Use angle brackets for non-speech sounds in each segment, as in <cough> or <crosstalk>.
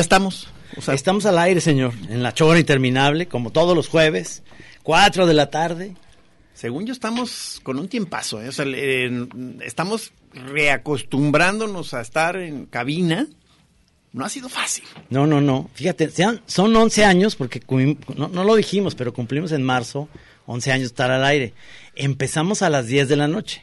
Ya estamos. O sea, Estamos al aire, señor, en la chora interminable, como todos los jueves, 4 de la tarde. según yo estamos con un tiempazo. ¿eh? O sea, eh, estamos reacostumbrándonos a estar en cabina. No ha sido fácil. No, no, no. Fíjate, sean- son 11 años, porque no, no lo dijimos, pero cumplimos en marzo 11 años estar al aire. Empezamos a las 10 de la noche.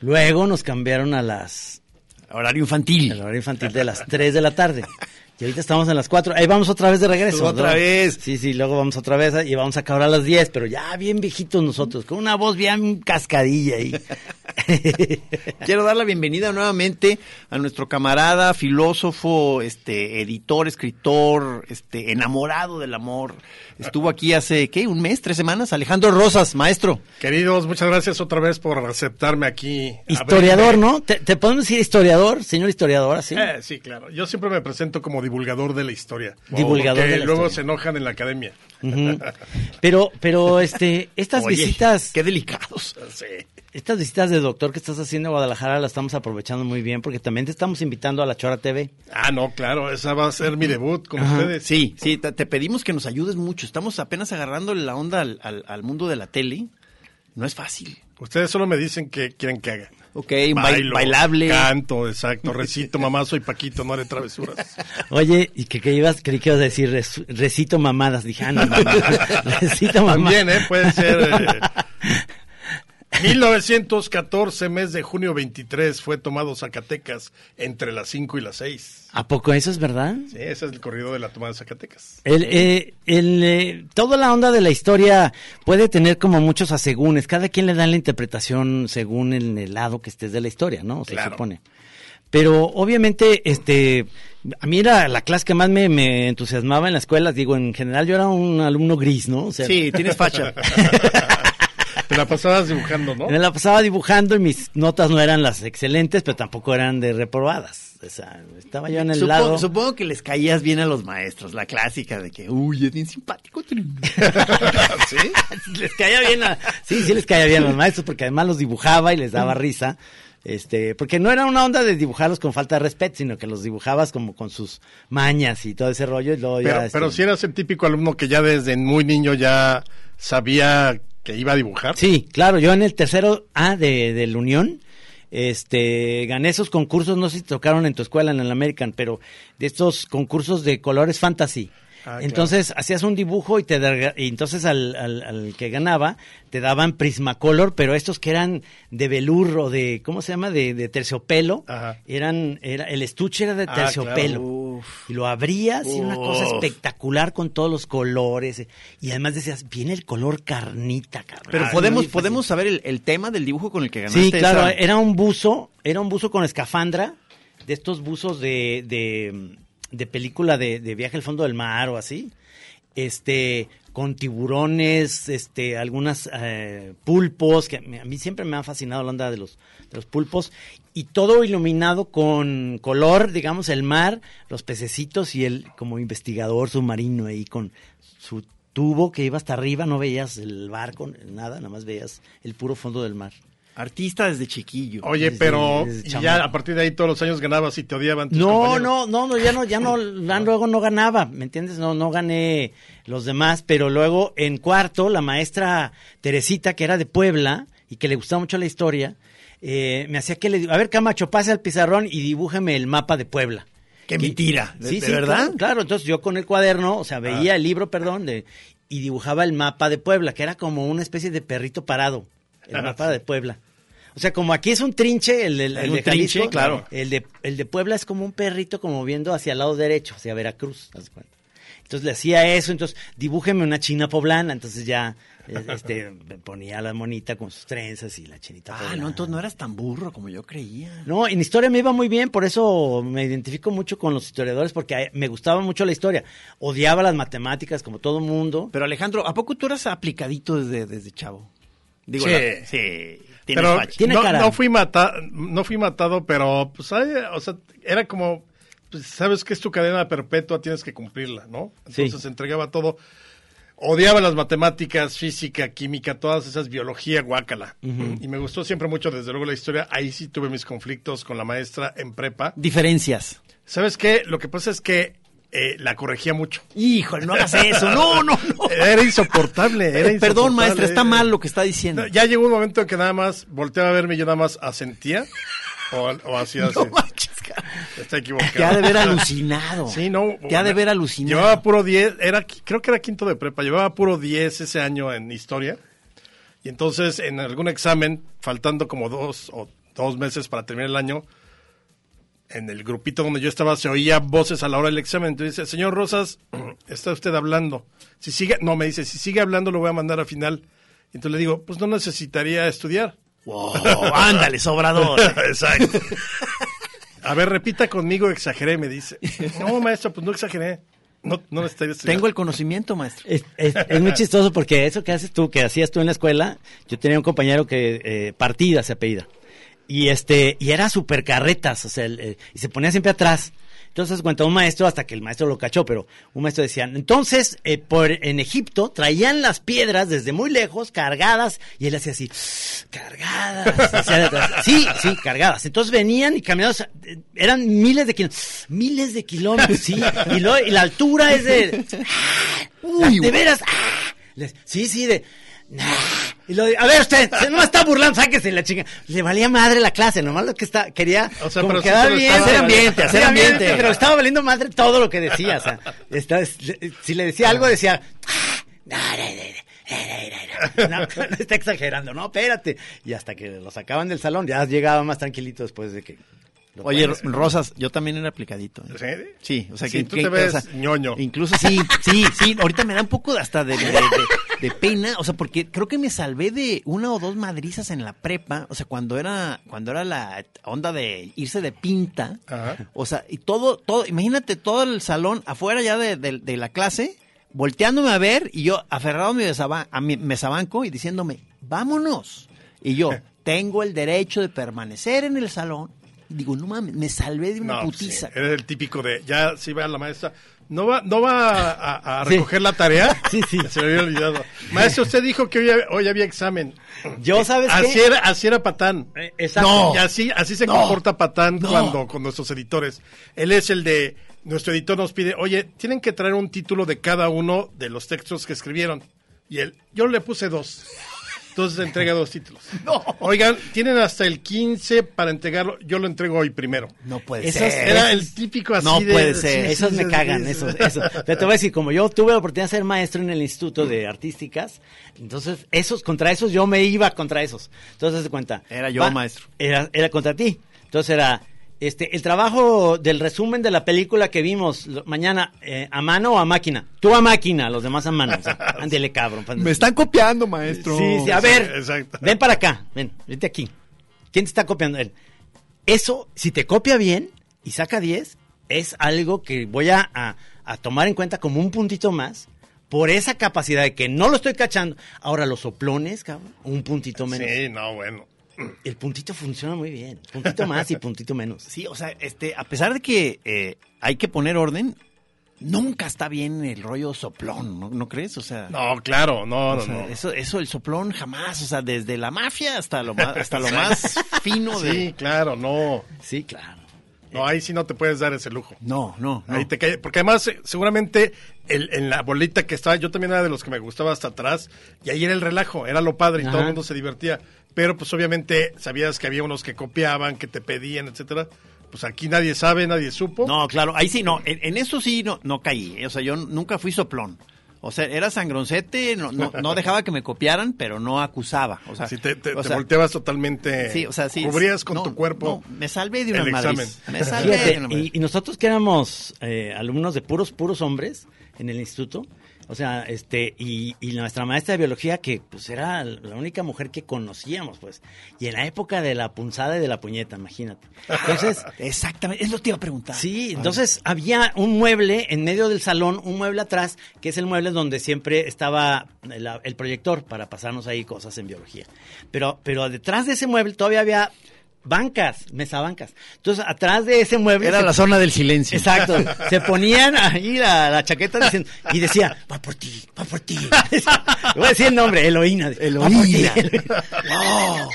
Luego nos cambiaron a las Horario infantil. el horario infantil de las 3 de la tarde. <laughs> Y ahorita estamos en las 4. Ahí vamos otra vez de regreso. Otra ¿no? vez. Sí, sí, luego vamos otra vez y vamos a acabar a las 10, pero ya bien viejitos nosotros, con una voz bien cascadilla ahí. <laughs> Quiero dar la bienvenida nuevamente a nuestro camarada, filósofo, este, editor, escritor, este, enamorado del amor. Estuvo aquí hace, ¿qué? ¿Un mes? ¿Tres semanas? Alejandro Rosas, maestro. Queridos, muchas gracias otra vez por aceptarme aquí. historiador. ¿no? ¿Te, te podemos decir historiador, señor historiador, así? Eh, sí, claro. Yo siempre me presento como divulgador de la historia. Divulgador Porque de la luego historia. se enojan en la academia. Pero, pero, este, estas Oye, visitas, Qué delicados. Sí. estas visitas de doctor que estás haciendo en Guadalajara las estamos aprovechando muy bien porque también te estamos invitando a la Chora TV. Ah, no, claro, esa va a ser mi debut con Ajá. ustedes. Sí, sí, te, te pedimos que nos ayudes mucho. Estamos apenas agarrando la onda al, al- al mundo de la tele. No es fácil. Ustedes solo me dicen que quieren que haga. Ok, un bail- bailable. Canto, exacto. Recito, mamá, soy Paquito, no haré travesuras. <laughs> Oye, y que, que ibas, creí que ibas a decir res- recito mamadas. Dije, ah, no, no, no. <laughs> recito mamadas. También, ¿eh? Puede ser. eh, <laughs> 1914, mes de junio 23, fue tomado Zacatecas entre las 5 y las 6. ¿A poco eso es verdad? Sí, ese es el corrido de la toma de Zacatecas. El, eh, el, eh, toda la onda de la historia puede tener como muchos asegúnes. Cada quien le da la interpretación según el, el lado que estés de la historia, ¿no? Se Claro. supone. Pero obviamente, este, a mí era la clase que más me, me entusiasmaba en la escuela. Digo, en general yo era un alumno gris, ¿no? O sea, Sí, tienes facha. <laughs> <laughs> Te la pasabas dibujando, ¿no? Me la pasaba dibujando y mis notas no eran las excelentes, pero tampoco eran de reprobadas. O sea, estaba yo en el Supo- lado. Supongo que les caías bien a los maestros, la clásica de que, uy, es bien simpático. <laughs> ¿Sí? les caía bien a, sí, sí les caía bien a los maestros porque además los dibujaba y les daba risa. Este, porque no era una onda de dibujarlos con falta de respeto, sino que los dibujabas como con sus mañas y todo ese rollo y luego Pero, ya, este, pero si eras el típico alumno que ya desde muy niño ya sabía que iba a dibujar. Sí, claro, yo en el tercero A de, la Unión, este, gané esos concursos, no sé si tocaron en tu escuela, en el American, pero de estos concursos de colores fantasy. Ah, entonces hacías un dibujo y te da- y entonces al, al, al que ganaba te daban Prismacolor, pero estos que eran de velour o de ¿cómo se llama? de, de terciopelo, Ajá. eran era el estuche era de Ah, terciopelo. claro. Y lo abrías y una cosa Uf. espectacular con todos los colores y además decías, viene el color carnita, cabrón. Pero Ah, podemos, podemos saber el, el tema del dibujo con el que ganaste. Sí, claro, esa- era un buzo, era un buzo con escafandra, de estos buzos de, de, de película de, de viaje al fondo del mar o así, este, con tiburones, este, algunas eh, pulpos, que a mí, siempre me ha fascinado la onda de los, de los pulpos, y todo iluminado con color, digamos, el mar, los pececitos y el como investigador submarino ahí con su tubo que iba hasta arriba, no veías el barco, nada, nada más veías el puro fondo del mar. Artista desde chiquillo. Oye, Desde- pero desde y chamaco. ya a partir de ahí todos los años ganabas y te odiaban tus No, compañeros. no, no, no, ya no, ya no, <laughs> luego no ganaba, ¿me entiendes? No, no gané los demás, pero luego en cuarto, la maestra Teresita, que era de Puebla y que le gustaba mucho la historia, eh, me hacía que le, a ver Camacho, pase al pizarrón y dibújeme el mapa de Puebla. Qué mentira, ¿de- Sí, de sí, verdad? Claro, claro, entonces yo con el cuaderno, o sea, veía el libro, perdón, de, y dibujaba el mapa de Puebla, que era como una especie de perrito parado, el mapa de Puebla. O sea, como aquí es un trinche, el, el- el Un de trinche, Jalisco, claro. El de, el de Puebla es como un perrito como viendo hacia el lado derecho, hacia Veracruz, cuenta. Entonces le hacía eso, entonces dibújeme una china poblana, entonces ya eh, este <laughs> ponía la monita con sus trenzas y la chinita Ah, poblana. no, entonces no eras tan burro como yo creía. No, en historia me iba muy bien, por eso me identifico mucho con los historiadores, porque me gustaba mucho la historia. Odiaba las matemáticas, como todo mundo. Pero Alejandro, ¿a poco tú eras aplicadito desde, desde chavo? Digo, Sí. la- sí. Pero. Tiene no, cara. no fui mata no fui matado, pero pues ay, o sea, era como pues, sabes que es tu cadena perpetua, tienes que cumplirla, ¿no? Entonces Sí. entregaba todo. Odiaba las matemáticas, física, química, todas esas, biología, guácala. Y me gustó siempre mucho, desde luego, la historia. Ahí sí tuve mis conflictos con la maestra en prepa. Diferencias. ¿Sabes qué? Lo que pasa es que eh, la corregía mucho. Híjole, no hagas eso. No, no, no. <laughs> Era insoportable, era Eh, Perdón, maestra, está mal lo que está diciendo. No, ya llegó un momento en que nada más volteaba a verme y yo nada más asentía o, o hacía <laughs> así. No manches. Está equivocado. Te ha de ver <laughs> alucinado. Sí, no. Te ha de ver alucinado. Llevaba puro 10, era, creo que era quinto de prepa, llevaba puro 10 ese año en historia. Y entonces en algún examen, faltando como dos o dos meses para terminar el año, en el grupito donde yo estaba se oía voces a la hora del examen. Entonces dice, señor Rosas, <clears throat> está usted hablando. Si sigue, no, me dice, si sigue hablando lo voy a mandar a final. Y entonces le digo, pues no necesitaría estudiar. Wow, <laughs> ándale, sobrador. <laughs> Exacto. <laughs> A ver, repita conmigo, exageré, me dice. No, maestro, pues no exageré. No, no necesitaría estudiar. Tengo el conocimiento, maestro. Es, es- es muy chistoso porque eso que haces tú, que hacías tú en la escuela, yo tenía un compañero que eh, partida se apellida. Y este, y era súper carretas, o sea, el- eh, y se ponía siempre atrás. Entonces cuenta un maestro hasta que el maestro lo cachó, pero un maestro decía, entonces eh, por en Egipto traían las piedras desde muy lejos, cargadas, y él hacía así, cargadas, hacia detrás. <laughs> sí, sí, cargadas. Entonces venían y caminados, eh, eran miles de kilómetros, miles de kilómetros, sí, y, luego- y la altura es de, <laughs> Uy, de veras, ah, les- sí, sí, de, nah. Y lo de- a ver usted, no me está burlando, sáquese la chinga. Le valía madre la clase, nomás lo que está, quería O sea, como quedar bien, hacer ambiente, hacer ambiente, ambiente. pero estaba valiendo madre todo lo que decía, o sea, está- si le decía algo decía, "Ah, no, no, no, no, no, no, no está exagerando, no, espérate, y hasta que lo sacaban del salón, ya llegaba más tranquilito después de que. Lo Oye. Rosas, yo también era aplicadito. ¿eh? ¿Sí? Sí, o sea Sí, que tú que- te ves o sea, ñoño. Incluso sí, sí, sí. Ahorita me da un poco de- hasta de, de, de- de pena, o sea, porque creo que me salvé de una o dos madrizas en la prepa, o sea, cuando era cuando era la onda de irse de pinta, Ajá. o sea, y todo, todo, imagínate todo el salón afuera ya de, de- de la clase, volteándome a ver y yo aferrado a mi, mesaba- a mi mesabanco y diciéndome, vámonos. Y yo, <laughs> tengo el derecho de permanecer en el salón. Digo, no mames, me salvé de una No, pues sí, putiza. Eres el típico de, ya si va la maestra, ¿no va, no va a, a Sí. recoger la tarea? <laughs> Sí, sí. Se me había olvidado. Maestro, usted dijo que hoy, había- hoy había examen. Yo, ¿sabes así qué? Era, así era Patán. Eh, exacto. Y así, así se comporta Patán cuando con nuestros editores. Él es el de, nuestro editor nos pide, oye, tienen que traer un título de cada uno de los textos que escribieron. Y él, yo le puse dos. Entonces entrega dos títulos. <laughs> Oigan, tienen hasta el 15 para entregarlo. Yo lo entrego hoy primero. No puede Esos ser. Era el típico así No de- puede ser. sí, Esos sí, me sí, cagan, sí, esos, esos. Pero te voy a decir, como yo tuve la oportunidad de ser maestro en el Instituto de Artísticas, entonces esos, contra esos yo me iba contra esos. Entonces, de cuenta. Era yo, maestro. Era, era contra ti. Entonces era, este, el trabajo del resumen de la película que vimos mañana, eh, ¿a mano o a máquina? Tú a máquina, los demás a mano. O sea, <laughs> ándele, cabrón. Me están copiando, maestro. Sí, sí, a ver, exacto. ven para acá, ven, vente aquí. ¿Quién te está copiando? Él. Eso, si te copia bien y saca 10, es algo que voy a, a- a tomar en cuenta como un puntito más por esa capacidad de que no lo estoy cachando. Ahora, los soplones, cabrón, un puntito menos. Sí, no, bueno. El puntito funciona muy bien. Puntito más y puntito menos. Sí, o sea, este, a pesar de que eh, hay que poner orden, nunca está bien el rollo soplón, ¿no, ¿no crees? O sea, No, claro, no, o no, sea, no. eso, eso, el soplón jamás, o sea, desde la mafia hasta lo más, hasta lo más fino de. Sí, claro, no. Sí, claro. No, ahí sí no te puedes dar ese lujo. No, no, no. Ahí te cae- porque además eh, seguramente el- en la bolita que estaba, yo también era de los que me gustaba hasta atrás, y ahí era el relajo, era lo padre y todo el mundo se divertía. Pero pues obviamente sabías que había unos que copiaban, que te pedían, etcétera. Pues aquí nadie sabe, nadie supo. No, claro, ahí sí, no, en, en eso sí no, no caí, eh, o sea, yo nunca fui soplón. O sea, era sangroncete, no, no, no dejaba que me copiaran, pero no acusaba. O sea, Si te, te- o te sea, volteabas totalmente. Sí, o sea, sí. Cubrías con no, tu cuerpo. no, me salvé de una el madriz. examen. Me salvé Fíjate, de una madriz. y, y nosotros que éramos eh, alumnos de puros, puros hombres en el instituto, o sea, este, y, y nuestra maestra de biología, que pues era la única mujer que conocíamos, pues, y en la época de la punzada y de la puñeta, imagínate. Entonces, <laughs> Exactamente, es lo que te iba a preguntar. Sí, entonces había un mueble en medio del salón, un mueble atrás, que es el mueble donde siempre estaba el, el proyector para pasarnos ahí cosas en biología. Pero, pero detrás de ese mueble todavía había bancas, mesabancas. Entonces, atrás de ese mueble... Era se- la zona del silencio. Exacto. <laughs> Se ponían ahí la, la chaqueta diciendo, y decía, va por ti, va por ti. <laughs> Voy a decir el nombre, Eloína. Eloína. Eloína. <laughs>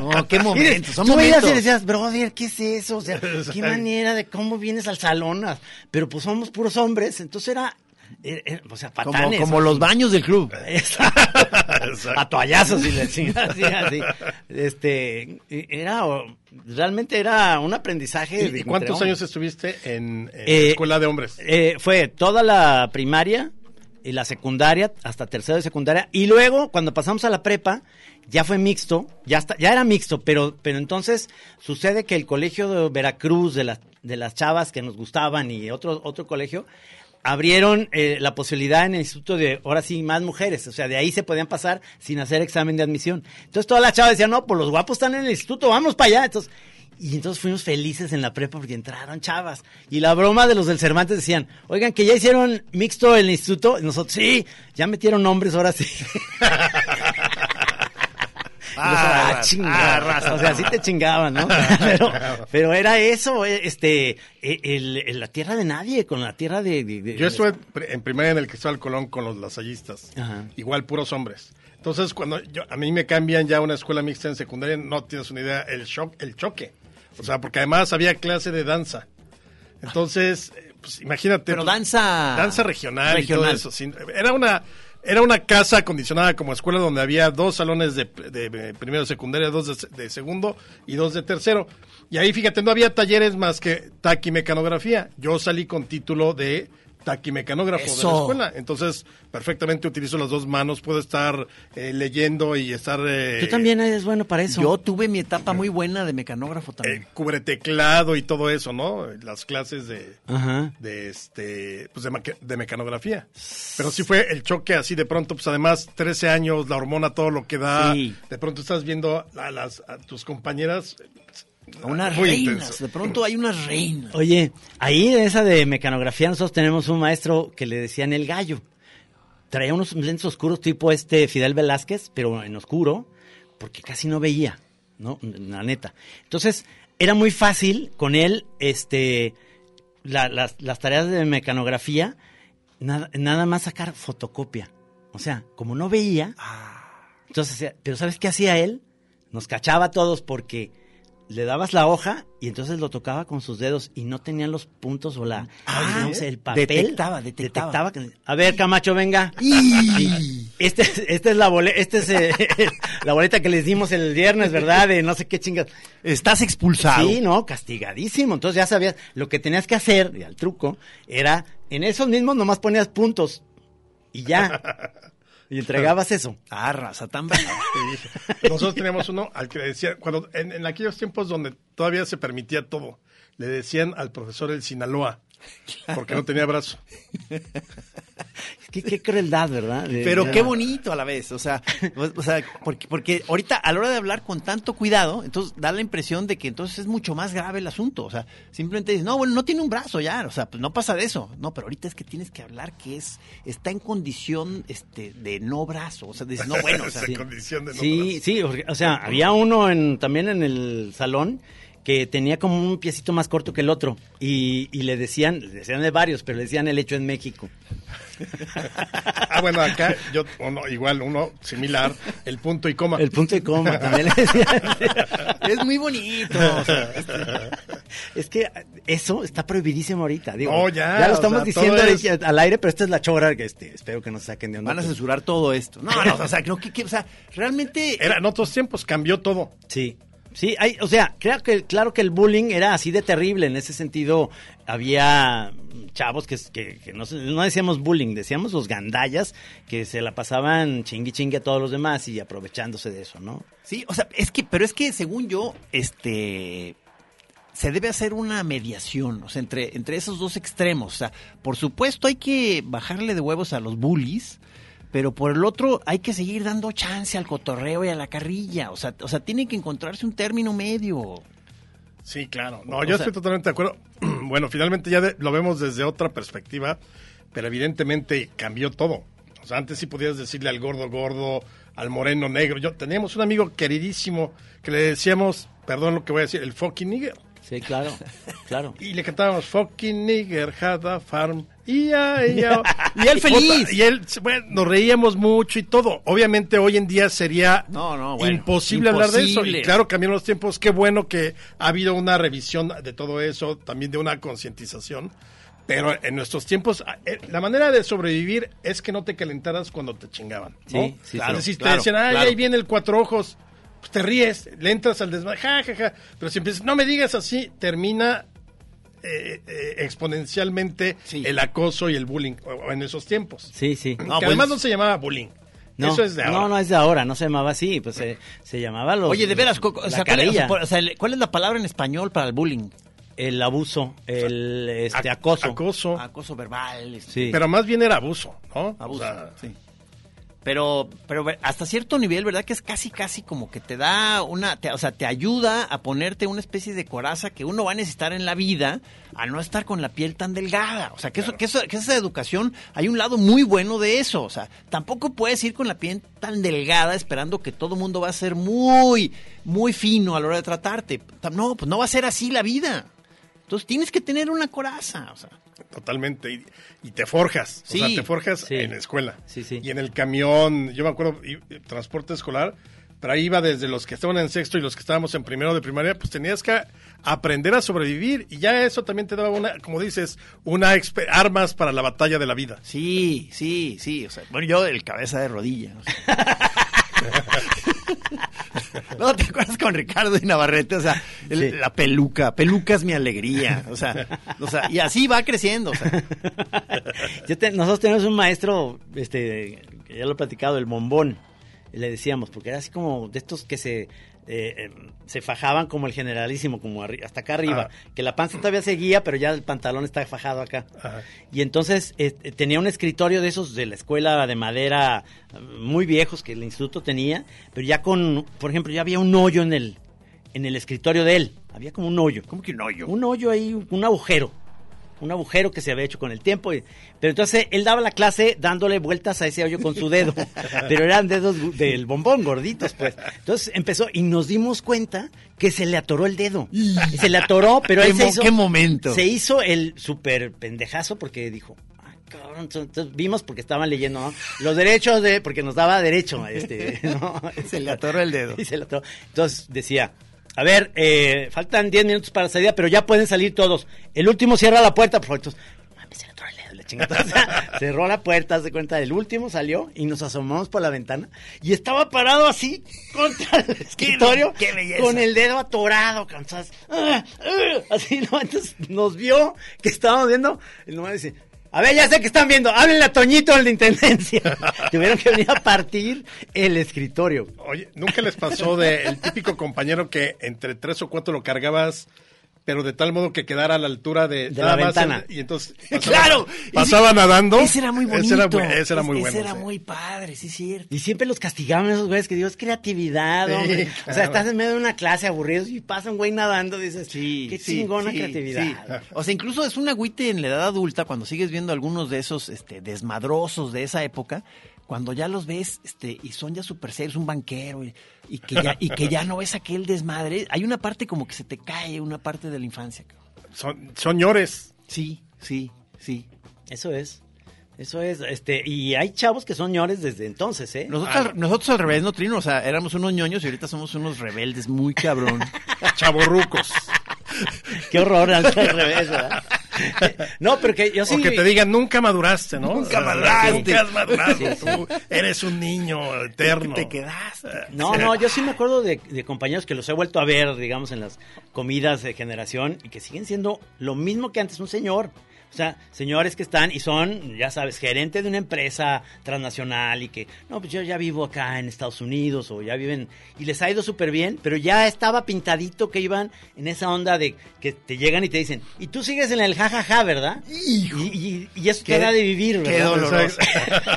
No, qué momentos, son tú veías y decías, brother, ¿qué es eso? O sea, qué manera de cómo vienes al salón. Ah, Pero pues somos puros hombres, entonces era, era- era- o sea, Como, patanes. como los baños del club. Exacto. <laughs> A toallazos y le decía así, así. Este, era, o- realmente era un aprendizaje. de- ¿Y, y cuántos años estuviste en, en Eh, escuela de hombres? Eh, fue toda la primaria y la secundaria, hasta tercero de secundaria, y luego cuando pasamos a la prepa, ya fue mixto, ya está, ya era mixto, pero, pero entonces sucede que el colegio de Veracruz, de las, de las chavas que nos gustaban y otro, otro colegio, abrieron eh, la posibilidad en el instituto de, ahora sí, más mujeres, o sea, de ahí se podían pasar sin hacer examen de admisión. Entonces todas las chavas decían, no, pues los guapos están en el instituto, vamos para allá. Entonces, y entonces fuimos felices en la prepa porque entraron chavas. Y la broma de los del Cervantes decían, oigan, que ya hicieron mixto el instituto. Y nosotros, sí, ya metieron nombres, ahora sí. <laughs> <laughs> Ah, ah, ah, raza. O sea, sí te chingaban, ¿no? <laughs> <laughs> Pero, pero era eso, eh, este, eh, el- el- la tierra de nadie, con la tierra de... de- de- Yo estuve en primaria en el Cristóbal Colón con los lasallistas. Ajá. Igual puros hombres. Entonces, cuando yo, a mí me cambian ya a una escuela mixta en secundaria, no tienes una idea, el shock, el choque. O sea, porque además había clase de danza. Entonces, eh, pues imagínate. Pero pues, danza... danza regional, y todo regional. eso. era una era una casa acondicionada como escuela donde había dos salones de, de- primero de secundaria, dos de, de segundo y dos de tercero. Y ahí, fíjate, no había talleres más que taquimecanografía. Yo salí con título de taquimecanógrafo de Eso. la escuela. Entonces, perfectamente utilizo las dos manos, puedo estar eh, leyendo y estar... eh, Tú también eres bueno para eso. Yo tuve mi etapa muy buena de mecanógrafo también. eh, cubreteclado y todo eso, ¿no? Las clases de Ajá. de este pues de, de mecanografía. Pero sí fue el choque así de pronto, pues además 13 años, la hormona todo lo que da. Sí. De pronto estás viendo a las a tus compañeras A unas muy reinas. intenso. De pronto hay unas reinas. Oye, ahí en esa de mecanografía nosotros tenemos un maestro que le decían el gallo. Traía unos lentes oscuros tipo este Fidel Velázquez, pero en oscuro, porque casi no veía, ¿no? La neta. Entonces, era muy fácil con él, este, la- las, las tareas de mecanografía, nada, nada más sacar fotocopia. O sea, como no veía, entonces, hacía- pero ¿sabes qué hacía él? Nos cachaba a todos porque le dabas la hoja y entonces lo tocaba con sus dedos y no tenían los puntos o la Ah, digamos, el papel. detectaba, detectaba. a ver, Camacho, venga. Sí. Este, es- esta es la boleta, este es eh, <laughs> la boleta que les dimos el viernes, ¿verdad? De no sé qué chingas. Estás expulsado. Sí, no, castigadísimo. Entonces ya sabías, lo que tenías que hacer, y al truco, era, en esos mismos nomás ponías puntos y ya. <laughs> Y entregabas eso. Ah, raza tan. <laughs> Nosotros teníamos uno al que le decían, cuando en, en aquellos tiempos donde todavía se permitía todo, le decían al profesor el Sinaloa, <laughs> porque no tenía brazo. <laughs> Qué, qué crueldad, ¿verdad? De- Pero qué bonito a la vez, o sea, o, o sea, porque, porque ahorita a la hora de hablar con tanto cuidado, entonces da la impresión de que entonces es mucho más grave el asunto, o sea, simplemente dices, no, bueno, no tiene un brazo ya, o sea, pues no pasa de eso, no, pero ahorita es que tienes que hablar que es, está en condición, este, de no brazo, o sea, dices, no, bueno, o sea, <laughs> Esa condición de no Sí, brazo. sí, porque, o sea, había uno en, también en el salón que tenía como un piecito más corto que el otro y, y le decían, le decían de varios, pero le decían el hecho en México. Ah, bueno, acá yo, uno, igual, uno similar, el punto y coma. El punto y coma también le decían. es muy bonito, o sea, Es <laughs> que eso está prohibidísimo ahorita. Digo, No, ya, ya lo o estamos sea, diciendo es- al aire, pero esta es la chora que este, espero que nos saquen de onda. van a censurar todo esto. No, no, o sea, creo que, que- o sea, realmente... Era en otros tiempos, cambió todo. Sí. Sí, hay, o sea, creo que, claro que el bullying era así de terrible. En ese sentido, había chavos que, que, que no, no decíamos bullying, decíamos los gandallas que se la pasaban chingui chingue a todos los demás y aprovechándose de eso, ¿no? Sí, o sea, es que, pero es que según yo, este, se debe hacer una mediación, o sea, entre, entre esos dos extremos. O sea, por supuesto hay que bajarle de huevos a los bullies, pero por el otro hay que seguir dando chance al cotorreo y a la carrilla. O sea, o sea, tiene que encontrarse un término medio. Sí, claro. No, O yo sea- estoy totalmente de acuerdo. <clears throat> bueno, finalmente ya de- lo vemos desde otra perspectiva, pero evidentemente cambió todo. O sea, antes sí podías decirle al gordo gordo, al moreno negro. Yo teníamos un amigo queridísimo que le decíamos, perdón lo que voy a decir, el fucking nigger. Sí, claro, claro. <laughs> Y le cantábamos fucking nigger had a farm. Y, ya, y, ya. <laughs> Y él feliz. Y él, bueno, nos reíamos mucho y todo. Obviamente hoy en día sería No, no, bueno, imposible, hablar de eso. Y claro, cambiaron los tiempos. Qué bueno que ha habido una revisión de todo eso, también de una concientización. Pero en nuestros tiempos, eh, la manera de sobrevivir es que no te calentaras cuando te chingaban. ¿no? Sí, sí, Claro, si te Claro, decían, ay, claro. ahí viene el cuatro ojos, pues te ríes, le entras al desmadre, ja, ja, ja. Pero si empiezas, no me digas así, termina eh, eh, exponencialmente Sí. el acoso y el bullying en esos tiempos. Sí, sí. que No, pues- además no se llamaba bullying. No, Eso es de ahora. no, no es de ahora, no se llamaba así, pues se, se llamaba los, Oye, de veras, Coco, o la sea, ¿cuál, o sea, ¿cuál es la palabra en español para el bullying? el abuso, el este, Ac- acoso. Acoso. Acoso verbal. este, Sí. Pero más bien era abuso, ¿no? Abuso, O sea, sí. Pero, pero hasta cierto nivel, ¿verdad? Que es casi, casi como que te da una, te- o sea, te ayuda a ponerte una especie de coraza que uno va a necesitar en la vida a no estar con la piel tan delgada. O sea, que eso, que eso, que esa educación, hay un lado muy bueno de eso. O sea, tampoco puedes ir con la piel tan delgada esperando que todo el mundo va a ser muy, muy fino a la hora de tratarte. No, pues no va a ser así la vida. Entonces tienes que tener una coraza. O sea, Totalmente. Y, y te forjas. Sí, o sea, te forjas sí. en la escuela. Sí, sí. Y en el camión, yo me acuerdo, y- y transporte escolar, pero ahí iba desde los que estaban en sexto y los que estábamos en primero de primaria, pues tenías que aprender a sobrevivir. Y ya eso también te daba una, como dices, una expe- armas para la batalla de la vida. Sí, sí, sí. O sea, bueno, yo el cabeza de rodilla. o sea. <laughs> <laughs> ¿No te acuerdas con Ricardo y Navarrete? O sea, el- Sí. la peluca. Peluca es mi alegría. O sea, o sea, y así va creciendo. O sea. <laughs> Yo te- nosotros tenemos un maestro, este, ya lo he platicado, el bombón, le decíamos, porque era así como de estos que se, eh, eh, se fajaban como el generalísimo, como hasta acá arriba, que la panza todavía seguía, pero ya el pantalón está fajado acá. Ajá. Y entonces eh, tenía un escritorio de esos de la escuela de madera eh, muy viejos que el instituto tenía, pero ya con, por ejemplo, ya había un hoyo en el, en el escritorio de él. Había como un hoyo. ¿Cómo que un hoyo? Un hoyo ahí, un agujero. Un agujero que se había hecho con el tiempo. y- pero entonces él daba la clase dándole vueltas a ese hoyo con su dedo. <laughs> pero eran dedos del bombón, gorditos, pues. Entonces empezó y nos dimos cuenta que se le atoró el dedo. Y se le atoró, pero ¿Qué él se hizo. qué momento? Se hizo el súper pendejazo porque dijo. "Ah, cabrón", Entonces vimos porque estaban leyendo ¿no? los derechos de, porque nos daba derecho, este, <laughs> ¿no? Se le atoró el dedo. <laughs> Y se le atoró. Entonces decía, a ver, eh, faltan 10 minutos para la salida, pero ya pueden salir todos. El último cierra la puerta, por favor. Mames, se el dedo, la chingada. <laughs> Entonces, cerró la puerta, se cuenta, el último salió y nos asomamos por la ventana y estaba parado así contra el <laughs> escritorio qué belleza. con el dedo atorado, cansas. Así, ¿no? Entonces nos vio que estábamos viendo y nomás dice, a ver, ya sé que están viendo, háblenle a Toñito, el de Intendencia. <laughs> Tuvieron que venir a partir el escritorio. Oye, ¿nunca les pasó de el típico compañero que entre tres o cuatro lo cargabas, pero de tal modo que quedara a la altura de, la ventana. y entonces <laughs> ¡Claro! pasaba Ese- nadando. Ese era muy bonito. Ese era, ese era muy Ese bueno. era sí. muy padre, sí, es cierto. Y siempre los castigaban esos güeyes que digo, es creatividad, Sí, hombre. O sea, estás en medio de una clase aburridos y pasa un güey nadando, dices, Sí, qué sí, chingona sí, creatividad. sí. O sea, incluso es un agüite en la edad adulta cuando sigues viendo algunos de esos este, desmadrosos de esa época, cuando ya los ves este, y son ya super serios, un banquero, y, y que ya, y que ya no ves aquel desmadre. Hay una parte como que se te cae, una parte de la infancia. cabrón. Son, son ñores. Sí, sí, sí. Eso es. Eso es, este, y hay chavos que son ñores desde entonces, ¿eh? Nosotros, al, nosotros al revés, ¿no, Trino? O sea, éramos unos ñoños y ahorita somos unos rebeldes muy cabrón. Chavorrucos. Qué horror, al al revés, ¿verdad? <laughs> No, pero que yo sí. O que te digan, nunca maduraste, ¿no? Nunca sea, maduraste. Nunca has madurado. Tú eres un niño eterno. Te quedaste. No, no, yo sí me acuerdo de, de compañeros que los he vuelto a ver, digamos, en las comidas de generación y que siguen siendo lo mismo que antes un señor. O sea, señores que están y son, ya sabes, gerente de una empresa transnacional y que, no, pues yo ya vivo acá en Estados Unidos o ya viven y les ha ido súper bien, pero ya estaba pintadito que iban en esa onda de que te llegan y te dicen, y tú sigues en el jajaja, ¿verdad? Y, y, y eso te da de vivir, ¿verdad? qué doloroso.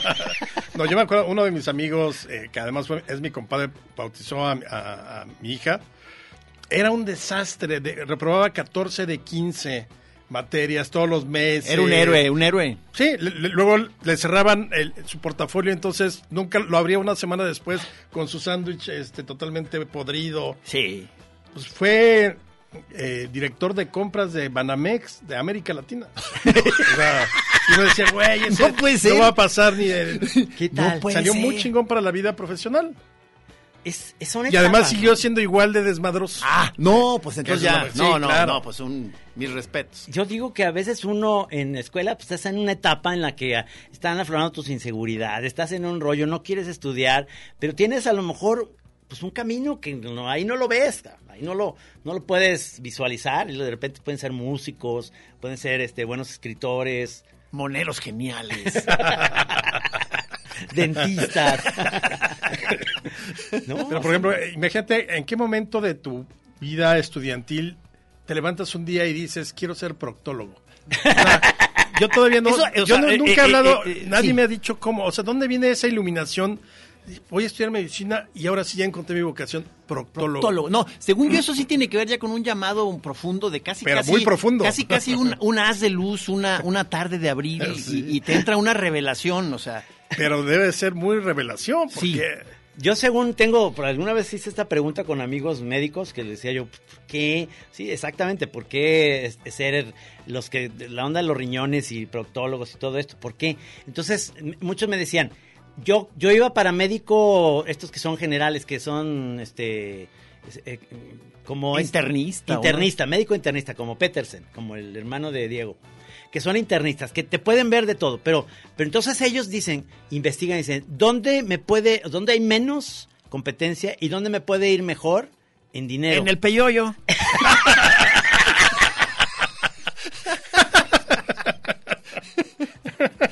<laughs> no, yo me acuerdo, uno de mis amigos, eh, que además fue- es mi compadre, bautizó a, a- a mi hija. Era un desastre, de- reprobaba 14 de 15 materias todos los meses. Era un héroe, un héroe. Sí, le- le- luego le cerraban el- su portafolio, entonces nunca lo abría una semana después con su sándwich este, totalmente podrido. Sí. Pues fue eh, director de compras de Banamex de América Latina. <laughs> o sea, y uno decía, güey, <laughs> No puede ser. no va a pasar ni de... <laughs> ¿Qué No tal? puede Salió ser. muy chingón para la vida profesional. Es, es una Y además siguió ¿no? siendo igual de desmadroso. Ah, no, pues entonces ya. no- sí, No, no, claro. no, pues un. Mis respetos. Yo digo que a veces uno en la escuela pues estás en una etapa en la que están aflorando tus inseguridades, estás en un rollo, no quieres estudiar, pero tienes a lo mejor pues un camino que no, ahí no lo ves, ahí no lo no lo puedes visualizar, y de repente pueden ser músicos, pueden ser este buenos escritores, Moneros geniales. <laughs> dentistas. ¿No? Pero, por ejemplo, eh, imagínate, ¿en qué momento de tu vida estudiantil te levantas un día y dices, quiero ser proctólogo? O sea, yo todavía no, <laughs> Eso, yo sea, no- eh, nunca eh, he hablado, eh, eh, nadie sí. me ha dicho cómo, o sea, ¿dónde viene esa iluminación? Voy a estudiar medicina y ahora sí ya encontré mi vocación, proctólogo. Proctólogo. No, según yo eso sí <laughs> tiene que ver ya con un llamado un profundo de casi Pero casi muy profundo. casi casi un, <laughs> un haz de luz, una una tarde de abril y, Sí. y te entra una revelación, o sea, Pero debe ser muy revelación, porque... Sí. Yo según tengo, por alguna vez hice esta pregunta con amigos médicos que les decía yo, ¿por qué? Sí, exactamente, ¿por qué ser los que, la onda de los riñones y proctólogos y todo esto? ¿Por qué? Entonces, muchos me decían, yo, yo iba para médico, estos que son generales, que son, este, es- eh, como... Internista. Internista, médico internista, como Petersen, como el hermano de Diego que son internistas, que te pueden ver de todo, pero, pero entonces ellos dicen, investigan y dicen, ¿dónde me puede, dónde hay menos competencia y dónde me puede ir mejor en dinero? en el peyoyo. <laughs>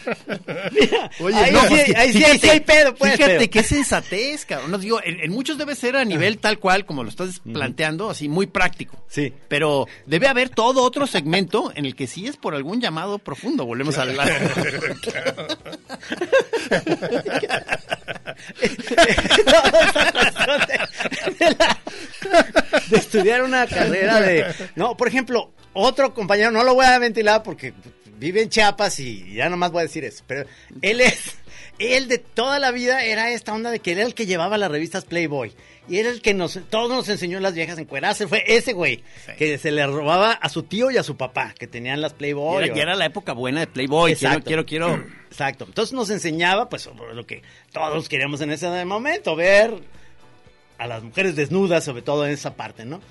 <laughs> Oye, ahí, no, sí, pues, ahí sí, ahí sí hay pedo, pues. Fíjate pero- qué sensatez, cabrón. No, digo, en, en muchos debe ser a nivel tal cual como lo estás planteando, así muy práctico. Sí. Pero debe haber todo otro segmento en el que sí es por algún llamado profundo. Volvemos a hablar. Toda esa cuestión de, de la- de estudiar una carrera de... No, por ejemplo, otro compañero, no lo voy a ventilar porque vive en Chiapas y ya nomás voy a decir eso, pero él es... Él de toda la vida era esta onda de que él era el que llevaba las revistas Playboy. Y era el que nos, todos nos enseñó las viejas en cuerarse. Fue ese güey que se le robaba a su tío y a su papá, que tenían las Y Playboy. era, o- y era la época buena de Playboy. Quiero, Exacto. quiero, quiero. <clears throat> Exacto. Entonces nos enseñaba, pues, lo que todos queríamos en ese momento, ver a las mujeres desnudas, sobre todo en esa parte, ¿no?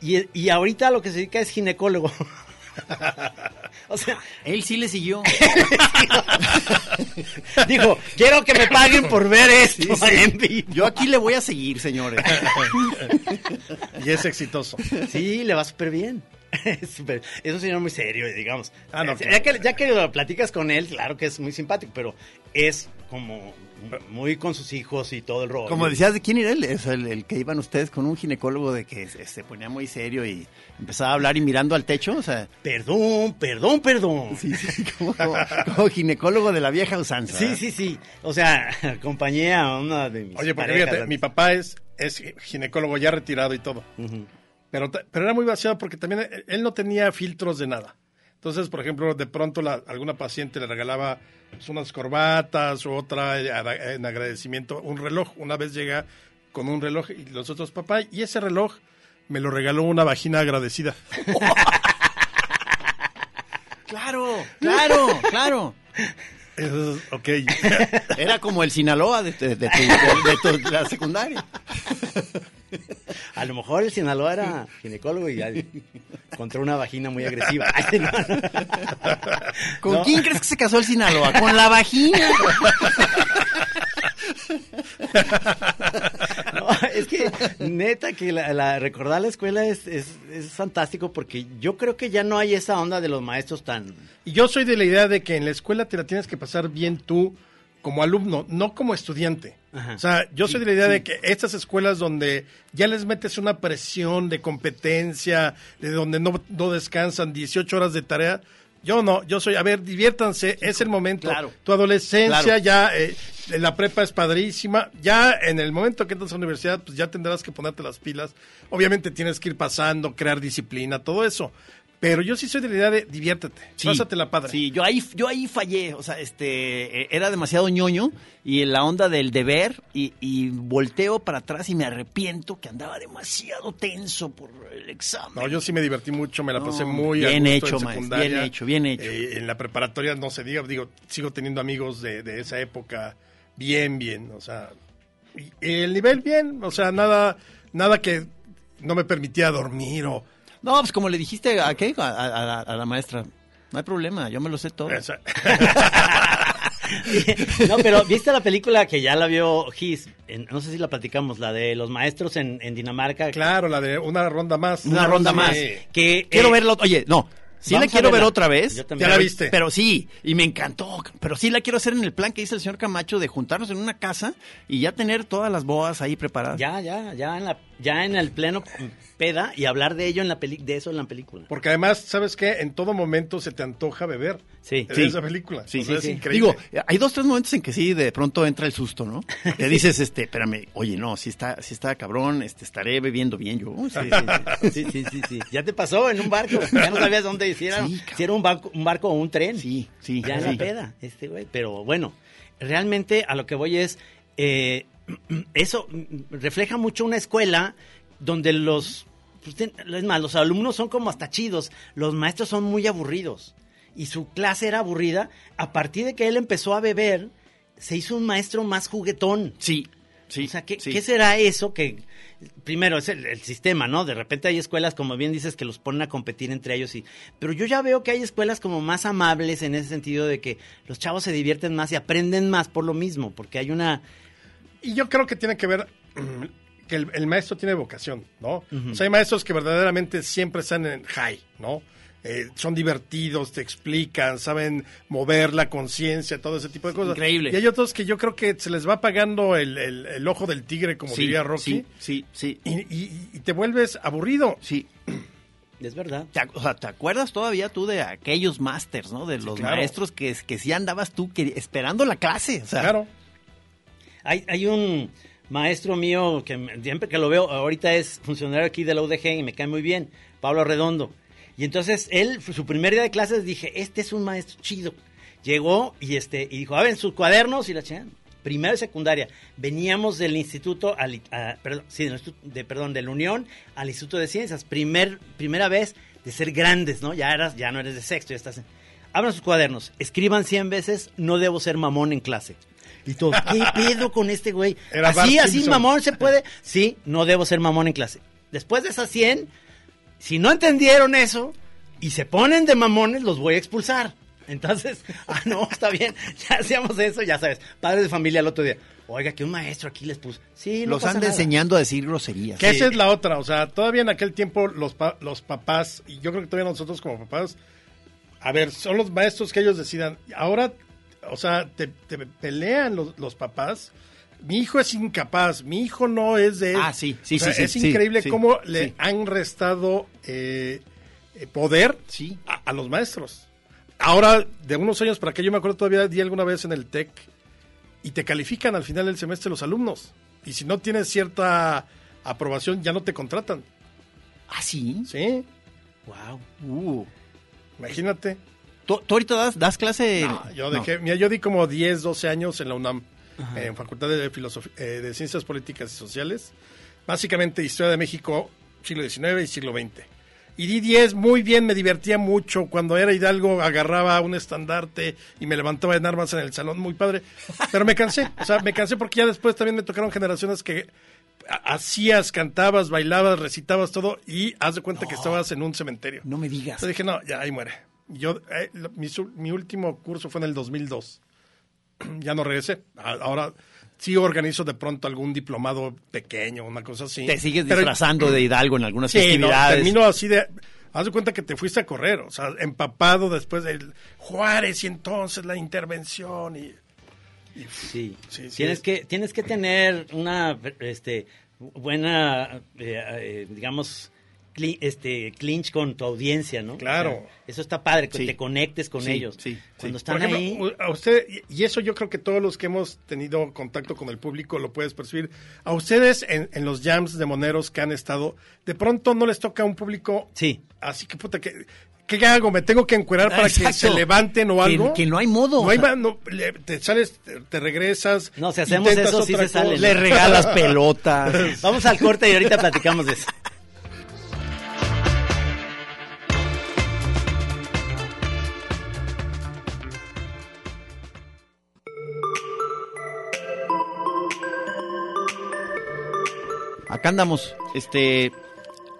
Y, y ahorita lo que se dedica es ginecólogo. <laughs> <laughs> o sea, Él sí le siguió. <laughs> dijo, quiero que me paguen por ver esto en vivo. Yo aquí le voy a seguir, señores. <laughs> Y es exitoso. Sí, le va súper bien. Es, un señor muy serio, digamos. Ah, no, ya, que, ya que lo platicas con él, claro que es muy simpático, pero es como muy con sus hijos y todo el rollo. Como decías, ¿de quién era él? Es el, el que iban ustedes con un ginecólogo de que se, se ponía muy serio y empezaba a hablar y mirando al techo. O sea, Perdón, perdón, perdón. sí, sí, como, como- como ginecólogo de la vieja usanza. Sí, sí, sí. O sea, <laughs> acompañé a una de mis Oye, porque parejas fíjate, antes. mi papá es, es ginecólogo ya retirado y todo. Pero, pero era muy vaciado porque también él no tenía filtros de nada. Entonces, por ejemplo, de pronto la- alguna paciente le regalaba pues, unas corbatas o otra en agradecimiento, un reloj. Una vez llega con un reloj y los otros, papá, y ese reloj me lo regaló una vagina agradecida. <laughs> Claro, claro, claro. Es- ok. <laughs> Era como el Sinaloa de, de- de tu, de- de tu- la secundaria. A lo mejor el Sinaloa era ginecólogo y encontró una vagina muy agresiva. <laughs> Ay, no, no. ¿Con No. quién crees que se casó el Sinaloa? Con la vagina. <laughs> Es que neta que la, la- recordar la escuela es, es, es fantástico porque yo creo que ya no hay esa onda de los maestros tan... Y yo soy de la idea de que en la escuela te la tienes que pasar bien tú como alumno, no como estudiante. Ajá. O sea, yo soy de la idea de que estas escuelas donde ya les metes una presión de competencia, de donde no, no descansan 18 horas de tarea, yo no, yo soy, a ver, diviértanse, es el momento. Claro. Tu adolescencia Claro. ya, eh, la prepa es padrísima, ya en el momento que entras a la universidad, pues ya tendrás que ponerte las pilas. Obviamente tienes que ir pasando, crear disciplina, todo eso. Pero yo sí soy de la idea de diviértete, pásatela padre. Sí, yo ahí, yo ahí fallé. O sea, este, eh, era demasiado ñoño y en la onda del deber y, y volteo para atrás y me arrepiento que andaba demasiado tenso por el examen. No, yo sí me divertí mucho, me la pasé No, muy a bien gusto hecho, en maestro, secundaria. bien hecho, bien hecho. Eh, en la preparatoria no se diga, digo, sigo teniendo amigos de, de esa época bien, bien, o sea, y el nivel bien, o sea, nada, nada que no me permitía dormir o... No, pues como le dijiste a, ¿qué? A, a- a la, a la maestra, no hay problema, yo me lo sé todo. <laughs> No, pero ¿viste la película que ya la vio Gis? En- no sé si la platicamos, la de los maestros en, en Dinamarca. claro, la de una ronda más. Una ronda Sí. más. Que, Quiero eh, verla. Oye, no. Sí la quiero ver otra vez. Yo también. Ya la Pero- viste. Pero sí, y me encantó. Pero sí la quiero hacer en el plan que dice el señor Camacho de juntarnos en una casa y ya tener todas las boas ahí preparadas. Ya, ya, ya en, la, ya en el pleno peda y hablar de ello en la peli de eso en la película. Porque además, ¿sabes qué? En todo momento se te antoja beber. Sí. de Sí. esa película. Sí, O sea, sí, es sí. increíble. Digo, hay dos, tres momentos en que sí, de pronto entra el susto, ¿no? <laughs> Que dices, este, espérame, oye, no, si está, si está cabrón, este, estaré bebiendo bien yo. Sí, sí, sí. <laughs> Sí, sí, sí, sí. Ya te pasó en un barco. Ya no sabías dónde cabrón. si era un barco, un barco o un tren. Sí, sí, Ya en sí. la peda, este güey. Pero bueno, realmente a lo que voy es, eh, <clears throat> eso refleja mucho una escuela donde los, pues, es más, los alumnos son como hasta chidos, los maestros son muy aburridos. Y su clase era aburrida. A partir de que él empezó a beber, se hizo un maestro más juguetón. Sí, sí. O sea, ¿qué, sí. qué será eso que... Primero, es el, el sistema, ¿no? De repente hay escuelas, como bien dices, que los ponen a competir entre ellos. y Pero yo ya veo que hay escuelas como más amables en ese sentido de que los chavos se divierten más y aprenden más por lo mismo, porque hay una... Y yo creo que tiene que ver que el, el maestro tiene vocación, ¿no? O sea, hay maestros que verdaderamente siempre están en high, ¿no? Eh, son divertidos, te explican, saben mover la conciencia, todo ese tipo de cosas. Increíble. Y hay otros que yo creo que se les va apagando el, el- el ojo del tigre, como Sí, diría Rocky, Sí, sí, sí. y, y- y te vuelves aburrido. Sí. Es verdad. ¿Te, ac- o sea, ¿te acuerdas todavía tú de aquellos masters, ¿no? De los claro. maestros que, que sí andabas tú que- esperando la clase. O sea, Claro. Hay, hay un maestro mío que siempre que lo veo, ahorita es funcionario aquí de la UDG y me cae muy bien, Pablo Redondo. Y entonces él, su primer día de clases, dije, este es un maestro chido. Llegó y este y dijo, a ver, sus cuadernos y la chingada. Primero y secundaria. Veníamos del instituto, al, perdón, sí, del de, perdón, de la Unión al Instituto de Ciencias. Primer, primera vez de ser grandes, ¿no? Ya eras, ya no eres de sexto, ya estás en... Abran sus cuadernos, escriban 100 veces, no debo ser mamón en clase. Y todo, ¿qué pedo con este güey? Era Bart así, así Simpson. mamón se puede. Sí, no debo ser mamón en clase. Después de esas 100, si no entendieron eso y se ponen de mamones, los voy a expulsar. Entonces, <laughs> ah, no, está bien, ya hacíamos eso, ya sabes. Padres de familia el otro día. Oiga, que un maestro aquí les puso. Sí, no los pasa anda nada. enseñando a decir groserías. Que esa es la otra, o sea, todavía en aquel tiempo los, pa- los papás, y yo creo que todavía nosotros como papás, a ver, son los maestros que ellos decidan. Ahora, o sea, te, te pelean los, los papás. Mi hijo es incapaz, mi hijo no es de... Ah, sí, sí, O sea, sí, sí, Es sí, increíble sí, cómo le han restado eh, eh, poder Sí. a, a los maestros. Ahora, de unos años para acá, yo me acuerdo todavía, di alguna vez en el TEC, y te califican al final del semestre los alumnos. Y si no tienes cierta aprobación, ya no te contratan. Ah, sí. Sí, Wow. Uh. imagínate. ¿Tú, tú ahorita das, das clase? No, yo, No. dejé, mira, yo di como 10, 12 años en la UNAM, en Facultad de, Filosofía, eh, de Ciencias Políticas y Sociales. Básicamente Historia de México, siglo XIX y siglo XX. Y di 10 muy bien, me divertía mucho. Cuando era Hidalgo agarraba un estandarte y me levantaba en armas en el salón, muy padre. Pero me cansé, o sea, me cansé porque ya después también me tocaron generaciones que ha- hacías, cantabas, bailabas, recitabas todo y haz de cuenta que estabas en un cementerio. No me digas. Entonces dije, no, ya ahí muere. Yo, eh, mi, mi último curso fue en el 2002. <clears throat> ya no regresé. Ahora sí organizo de pronto algún diplomado pequeño, una cosa así. Te sigues Pero- disfrazando de Hidalgo en algunas Sí, no, festividades. termino así de... Haz de cuenta que te fuiste a correr, o sea, empapado después del Juárez y entonces la intervención y... Sí. Sí, sí, tienes es- que tienes que tener una este buena eh, eh, digamos cli- este clinch con tu audiencia, ¿no? Claro. O sea, eso está padre que Sí. te conectes con Sí, ellos. sí, Cuando sí. están Por ejemplo, ahí a usted, y eso yo creo que todos los que hemos tenido contacto con el público lo puedes percibir. A ustedes en, en los jams de moneros que han estado, de pronto no les toca un público Sí. así que puta que... ¿Qué hago? ¿Me tengo que encuerar para que se levanten o Que- algo? que no hay modo, No hay no, te sales, te, regresas. No, si hacemos eso, sí se sale. Le regalas <laughs> pelotas. Vamos al corte y ahorita platicamos de eso. Acá andamos. Este,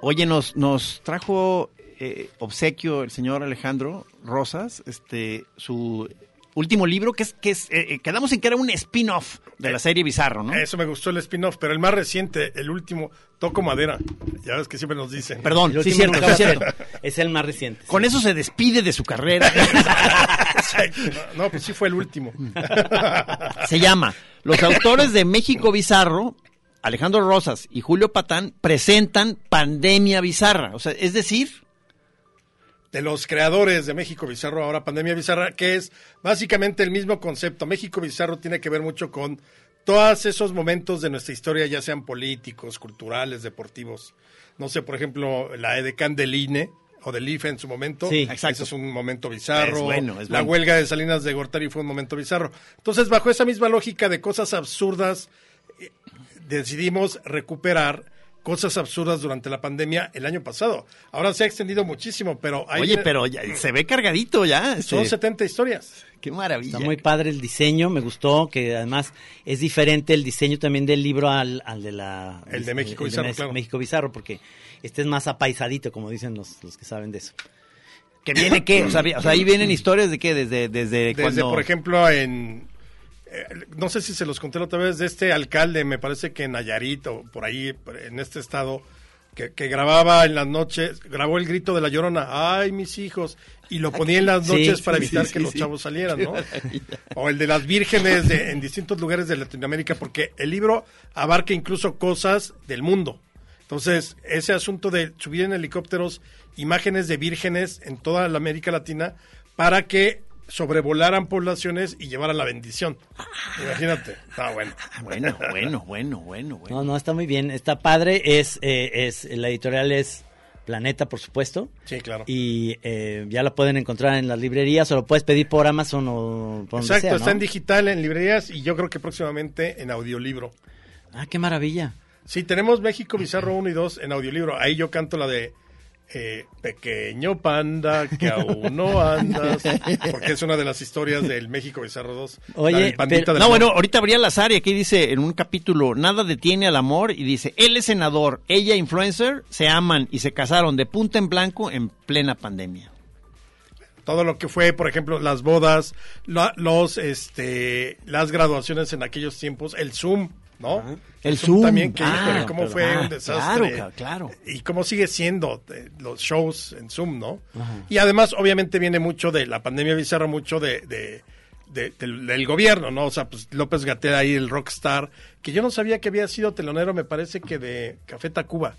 oye, nos, nos trajo eh, obsequio el señor Alejandro Rosas, este, su último libro, que es, que es, eh, eh, quedamos en que era un spin-off de la serie Bizarro, ¿no? Eso me gustó el spin-off, pero el más reciente, el último, Toco Madera. Ya ves que siempre nos dicen. Perdón, sí, cierto, sí, cierto. Es el más reciente. Con eso se despide de su carrera. <laughs> No, pues sí fue el último. Se llama Los autores de México Bizarro, Alejandro Rosas y Julio Patán, presentan Pandemia Bizarra. O sea, es decir, de los creadores de México Bizarro, ahora Pandemia Bizarra, que es básicamente el mismo concepto. México Bizarro tiene que ver mucho con todos esos momentos de nuestra historia, ya sean políticos, culturales, deportivos. No sé, por ejemplo, la edecán del INE o del IFE en su momento. Sí, exacto. Ese es un momento bizarro. Es bueno, es la bueno. huelga de Salinas de Gortari fue un momento bizarro. Entonces, bajo esa misma lógica de cosas absurdas, decidimos recuperar cosas absurdas durante la pandemia el año pasado. Ahora se ha extendido muchísimo, pero hay oye, pero ya- se ve cargadito ya. son este, 70 historias. qué maravilla. Está muy padre el diseño, me gustó, que además es diferente el diseño también del libro al, al de la... El de México Bizarro, Mes- claro. México Bizarro, porque este es más apaisadito, como dicen los, los que saben de eso. ¿Que viene qué? O sea, vi- o sea, ahí vienen historias de qué, desde, desde, Desde, cuando... por ejemplo, en... eh, no sé si se los conté la otra vez, de este alcalde, me parece que en Nayarit o por ahí, en este estado, que, que grababa en las noches, grabó el grito de la llorona, ay, mis hijos, y lo ponía en las Sí, noches para evitar sí, que los chavos salieran, ¿no? <laughs> O el de las vírgenes de- en distintos lugares de Latinoamérica, porque el libro abarca incluso cosas del mundo. Entonces, ese asunto de subir en helicópteros imágenes de vírgenes en toda la América Latina para que sobrevolaran poblaciones y llevaran la bendición. Imagínate. Ah, bueno. <laughs> Bueno, bueno, bueno, bueno, bueno. No, no, está muy bien, está padre, es, eh, es, la editorial es Planeta, por supuesto. Sí, claro. Y eh, ya la pueden encontrar en las librerías o lo puedes pedir por Amazon o por donde Exacto, sea, ¿no? está en digital, en librerías y yo creo que próximamente en audiolibro. Ah, qué maravilla. Sí, tenemos México Bizarro 1 y 2 en audiolibro. Ahí yo canto la de eh, Pequeño Panda, que aún no andas. Porque es una de las historias del México Bizarro 2. Oye, La pero- No, bueno, ahorita habría Lazar y aquí dice en un capítulo, nada detiene al amor y dice, él es senador, ella influencer, se aman y se casaron de punta en blanco en plena pandemia. todo lo que fue, por ejemplo, las bodas, la- los, este, las graduaciones en aquellos tiempos, el Zoom, ¿no? El Zoom. también, que Ah, cómo pero- fue ah, un desastre. claro, claro. Y cómo sigue siendo eh, los shows en Zoom, ¿no? Y además, obviamente, viene mucho de la pandemia bizarra, mucho de, de- de- del, del gobierno, ¿no? O sea, pues López Gatel ahí, el rockstar, que yo no sabía que había sido telonero, me parece que de Café Tacuba.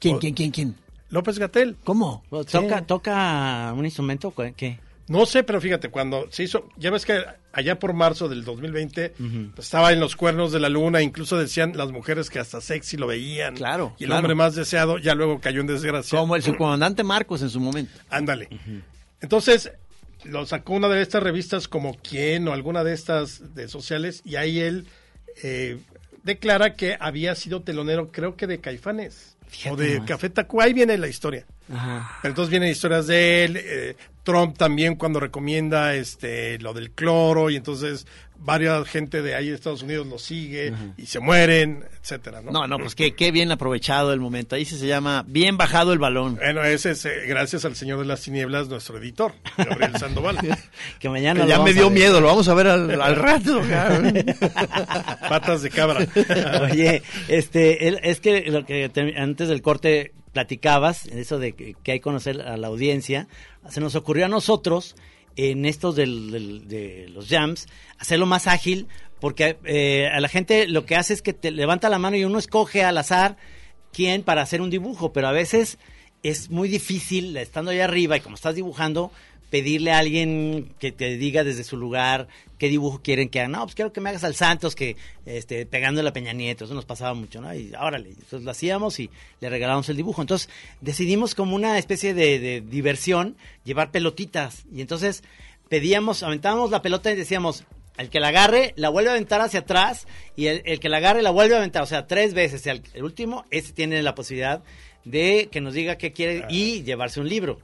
¿Quién, O- quién, quién, quién? López Gatel. ¿Cómo? ¿Toca, ¿Toca un instrumento? ¿Qué? No sé, pero fíjate, cuando se hizo, ya ves que allá por marzo del 2020 pues, estaba en los cuernos de la luna, incluso decían las mujeres que hasta sexy lo veían. Claro, Y el claro. hombre más deseado ya luego cayó en desgracia. Como el subcomandante Marcos en su momento. Ándale. Entonces, lo sacó una de estas revistas como Quién o alguna de estas de sociales y ahí él eh, declara que había sido telonero, creo que de Caifanes o de Café Tacuba. Ahí viene la historia. Ajá. Pero entonces vienen historias de él, eh, Trump también cuando recomienda este lo del cloro y entonces varias gente de ahí de Estados Unidos lo sigue y se mueren, etcétera, ¿no? No, no, pues qué, qué bien aprovechado el momento. Ahí sí se llama bien bajado el balón. Bueno, ese es eh, gracias al Señor de las Tinieblas, nuestro editor, Gabriel Sandoval. <laughs> Que mañana ya me dio miedo, lo vamos a ver al, al rato. <laughs> Patas de cabra. <laughs> Oye, este, es que lo que te- antes del corte platicabas, eso de que, que hay que conocer a la audiencia, se nos ocurrió a nosotros, en estos del- de los jams, hacerlo más ágil, porque eh, a la gente lo que hace es que te levanta la mano y uno escoge al azar quién para hacer un dibujo, pero a veces es muy difícil, estando allá arriba y como estás dibujando, pedirle a alguien que te diga desde su lugar qué dibujo quieren que hagan. No, pues quiero que me hagas al Santos que este, pegando a Peña Nieto, eso nos pasaba mucho, ¿no? Y órale, entonces lo hacíamos y le regalamos el dibujo. Entonces decidimos como una especie de, de diversión llevar pelotitas y entonces pedíamos, aventábamos la pelota y decíamos, el que la agarre, la vuelve a aventar hacia atrás y el, el que la agarre la vuelve a aventar, o sea, tres veces. El, el último, ese tiene la posibilidad de que nos diga qué quiere y llevarse un libro.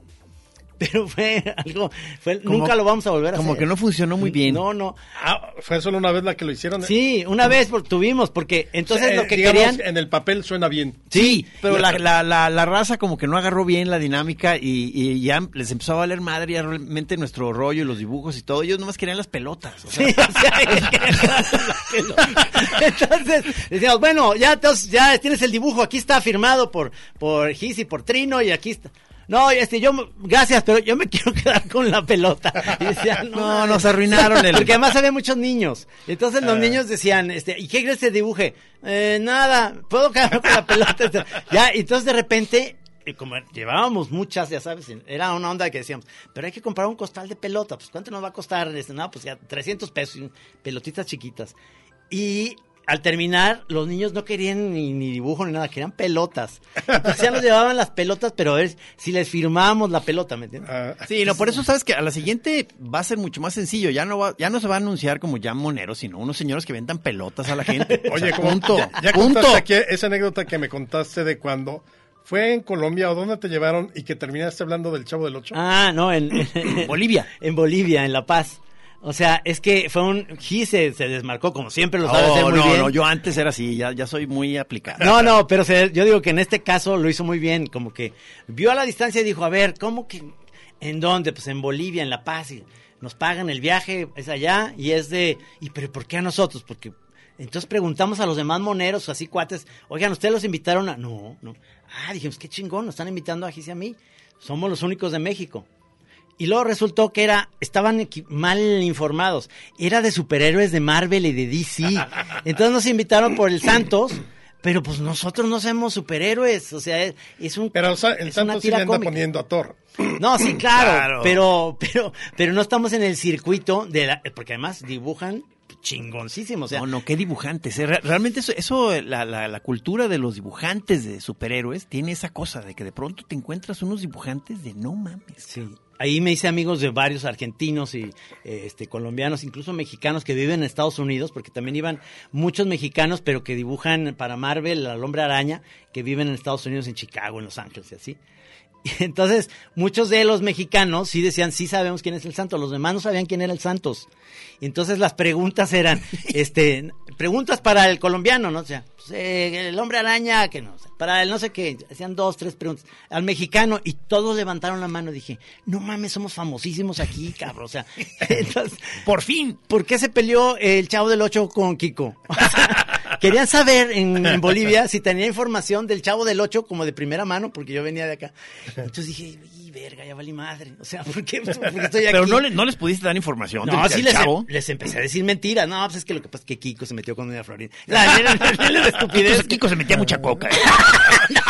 Pero fue algo, fue, Como- nunca lo vamos a volver a Como hacer. que no funcionó muy bien. No, no. Ah, fue solo una vez la que lo hicieron. Sí, una vez por- tuvimos, porque entonces Eh, lo que digamos, querían... en el papel suena bien. Sí, pero la, la, la, la raza como que no agarró bien la dinámica y, y ya les empezó a valer madre ya realmente nuestro rollo y los dibujos y todo. Ellos nomás querían las pelotas. o sea, Sí, <laughs> o sea, es que- entonces decíamos, bueno, ya, entonces, ya tienes el dibujo, aquí está firmado por, por Gis y por Trino y aquí está. No, este, yo, gracias, pero yo me <laughs> quiero quedar con la pelota. Y decían, <laughs> No, nos arruinaron el- <laughs> Porque además había muchos niños. Entonces Ah. los niños decían, este, ¿y qué crees que dibuje? Eh, nada, puedo quedarme con la pelota. Este, Ya, entonces de repente, eh, como llevábamos muchas, ya sabes, era una onda que decíamos, pero hay que comprar un costal de pelota, pues ¿cuánto nos va a costar? Este, no, pues ya 300 pesos, pelotitas chiquitas. Y al terminar, los niños no querían ni, ni dibujo ni nada, querían pelotas. Entonces ya nos llevaban las pelotas, pero a ver si les firmábamos la pelota, ¿me entiendes? Ah, Sí, no, por eso sabes que a la siguiente va a ser mucho más sencillo. Ya no va, ya no se va a anunciar como ya moneros, sino unos señores que vendan pelotas a la gente. O <laughs> Oye, sea, como punto, ya, ya punto. contaste aquí esa anécdota que me contaste de cuando fue en Colombia o dónde te llevaron y que terminaste hablando del Chavo del Ocho. Ah, no, en, en Bolivia. <laughs> En Bolivia, en La Paz. O sea, es que fue un... Gis se, desmarcó, como siempre lo sabe hacer No, muy no, bien. no, yo antes era así, ya, ya soy muy aplicado. No, no, pero se- yo digo que en este caso lo hizo muy bien, como que vio a la distancia y dijo, a ver, ¿cómo que? ¿En dónde? Pues en Bolivia, en La Paz, y nos pagan el viaje, es allá, y es de, ¿y pero por qué a nosotros? Porque entonces preguntamos a los demás moneros, así cuates, oigan, ¿ustedes los invitaron a...? No, no. Ah, dijimos, qué chingón, nos están invitando a Gis y a mí, somos los únicos de México. Y luego resultó que era, estaban mal informados. Era de superhéroes de Marvel y de DC. <laughs> Entonces nos invitaron por el Santos, pero pues nosotros no somos superhéroes. O sea, es, es un. Pero o sea, el Santos sí le anda cómica. poniendo a Thor. No, sí, <clears throat> claro, Claro. Pero, pero, pero no estamos en el circuito de la, porque además dibujan chingoncísimo. O sea, no, no, qué dibujantes. eh. Re- Realmente eso, eso la, la, la cultura de los dibujantes de superhéroes tiene esa cosa de que de pronto te encuentras unos dibujantes de no mames. Sí. Ahí me hice amigos de varios argentinos y eh, este colombianos, incluso mexicanos que viven en Estados Unidos, porque también iban muchos mexicanos, pero que dibujan para Marvel al Hombre Araña, que viven en Estados Unidos, en Chicago, en Los Ángeles y así. Y <laughs> entonces, muchos de los mexicanos sí decían, sí sabemos quién es el santo, los demás no sabían quién era el santos. Y entonces las preguntas eran, <laughs> este, preguntas para el colombiano, ¿no? O sea, pues, eh, el hombre araña, que no, para el no sé qué, hacían dos, tres preguntas. Al mexicano, y todos levantaron la mano, dije, no mames, somos famosísimos aquí, cabrón. O sea, <laughs> entonces, Por fin. ¿por qué se peleó el chavo del ocho con Kiko? Querían saber en, en <laughs> Bolivia si tenía información del chavo del ocho como de primera mano, porque yo venía de acá. Entonces dije, verga, ya valí madre. O sea, <laughs> ¿por qué, por qué estoy aquí? Pero no, le- no les pudiste dar información No, sí les, chavo. les empecé a decir mentiras. No, pues es que lo que pasa es que Kiko se metió con Doña Florinda. <laughs> La, la- la- la estupidez. Entonces, Kiko se metía mucha coca. ¿eh? <laughs>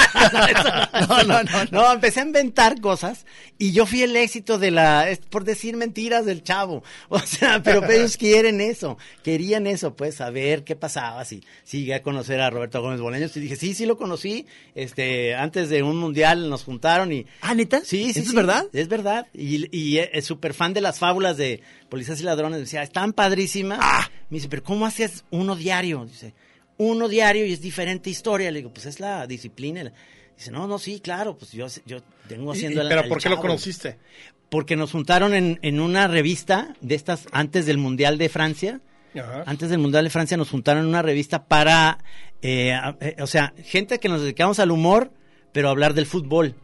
No, no, no, no, empecé a inventar cosas y yo fui el éxito de la, es por decir mentiras del chavo. O sea, pero ellos quieren eso, querían eso, pues, saber qué pasaba, si, si llegué a conocer a Roberto Gómez Bolaños y dije, sí, sí lo conocí, este, antes de un mundial nos juntaron y... Ah, ¿neta? Sí, sí, ¿Eso es verdad? Es verdad. Y, y es súper fan de las fábulas de policías y ladrones. Decía, están padrísimas. Ah. Me dice, pero ¿cómo haces uno diario? Dice, uno diario y es diferente historia. Le digo, pues es la disciplina. Dice, no, no, sí, claro, pues yo, yo tengo Y- y- haciendo el- ¿Pero el por qué lo Chavo". conociste? Porque nos juntaron en, en una revista de estas antes del Mundial de Francia. Ajá. Antes del Mundial de Francia nos juntaron en una revista para, eh, eh, o sea, gente que nos dedicamos al humor, pero a hablar del fútbol.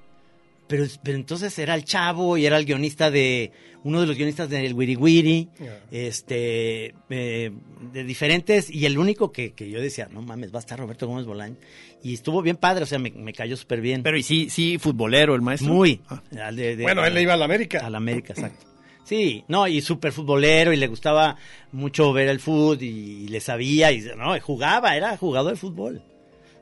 Pero, pero entonces era el chavo y era el guionista de, uno de los guionistas del Wiri Wiri, este, eh, de diferentes, y el único que, que yo decía, no mames, va a estar Roberto Gómez Bolaño. Y estuvo bien padre, o sea, me, me cayó súper bien. Pero y sí, sí, futbolero el maestro. Muy. Ah. de- de- Bueno, él le iba a la América. a la América, exacto. Sí, no, y súper futbolero, y le gustaba mucho ver el fútbol, y, le sabía, y no, y jugaba, era jugador de fútbol.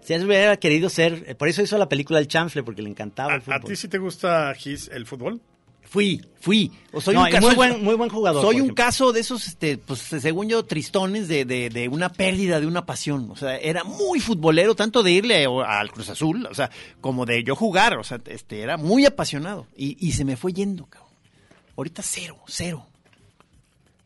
Si él hubiera querido ser, eh, por eso hizo la película El Chanfle, porque le encantaba ¿A, el a fútbol. ti sí te gusta, Gis, el fútbol? Fui, fui. O soy No, un caso, muy buen- muy buen jugador, Soy un caso de esos, este, pues según yo, tristones de, de, de una pérdida de una pasión. O sea, era muy futbolero, tanto de irle al Cruz Azul, o sea, como de yo jugar. O sea, este, era muy apasionado. Y, y se me fue yendo, cabrón. Ahorita cero, cero.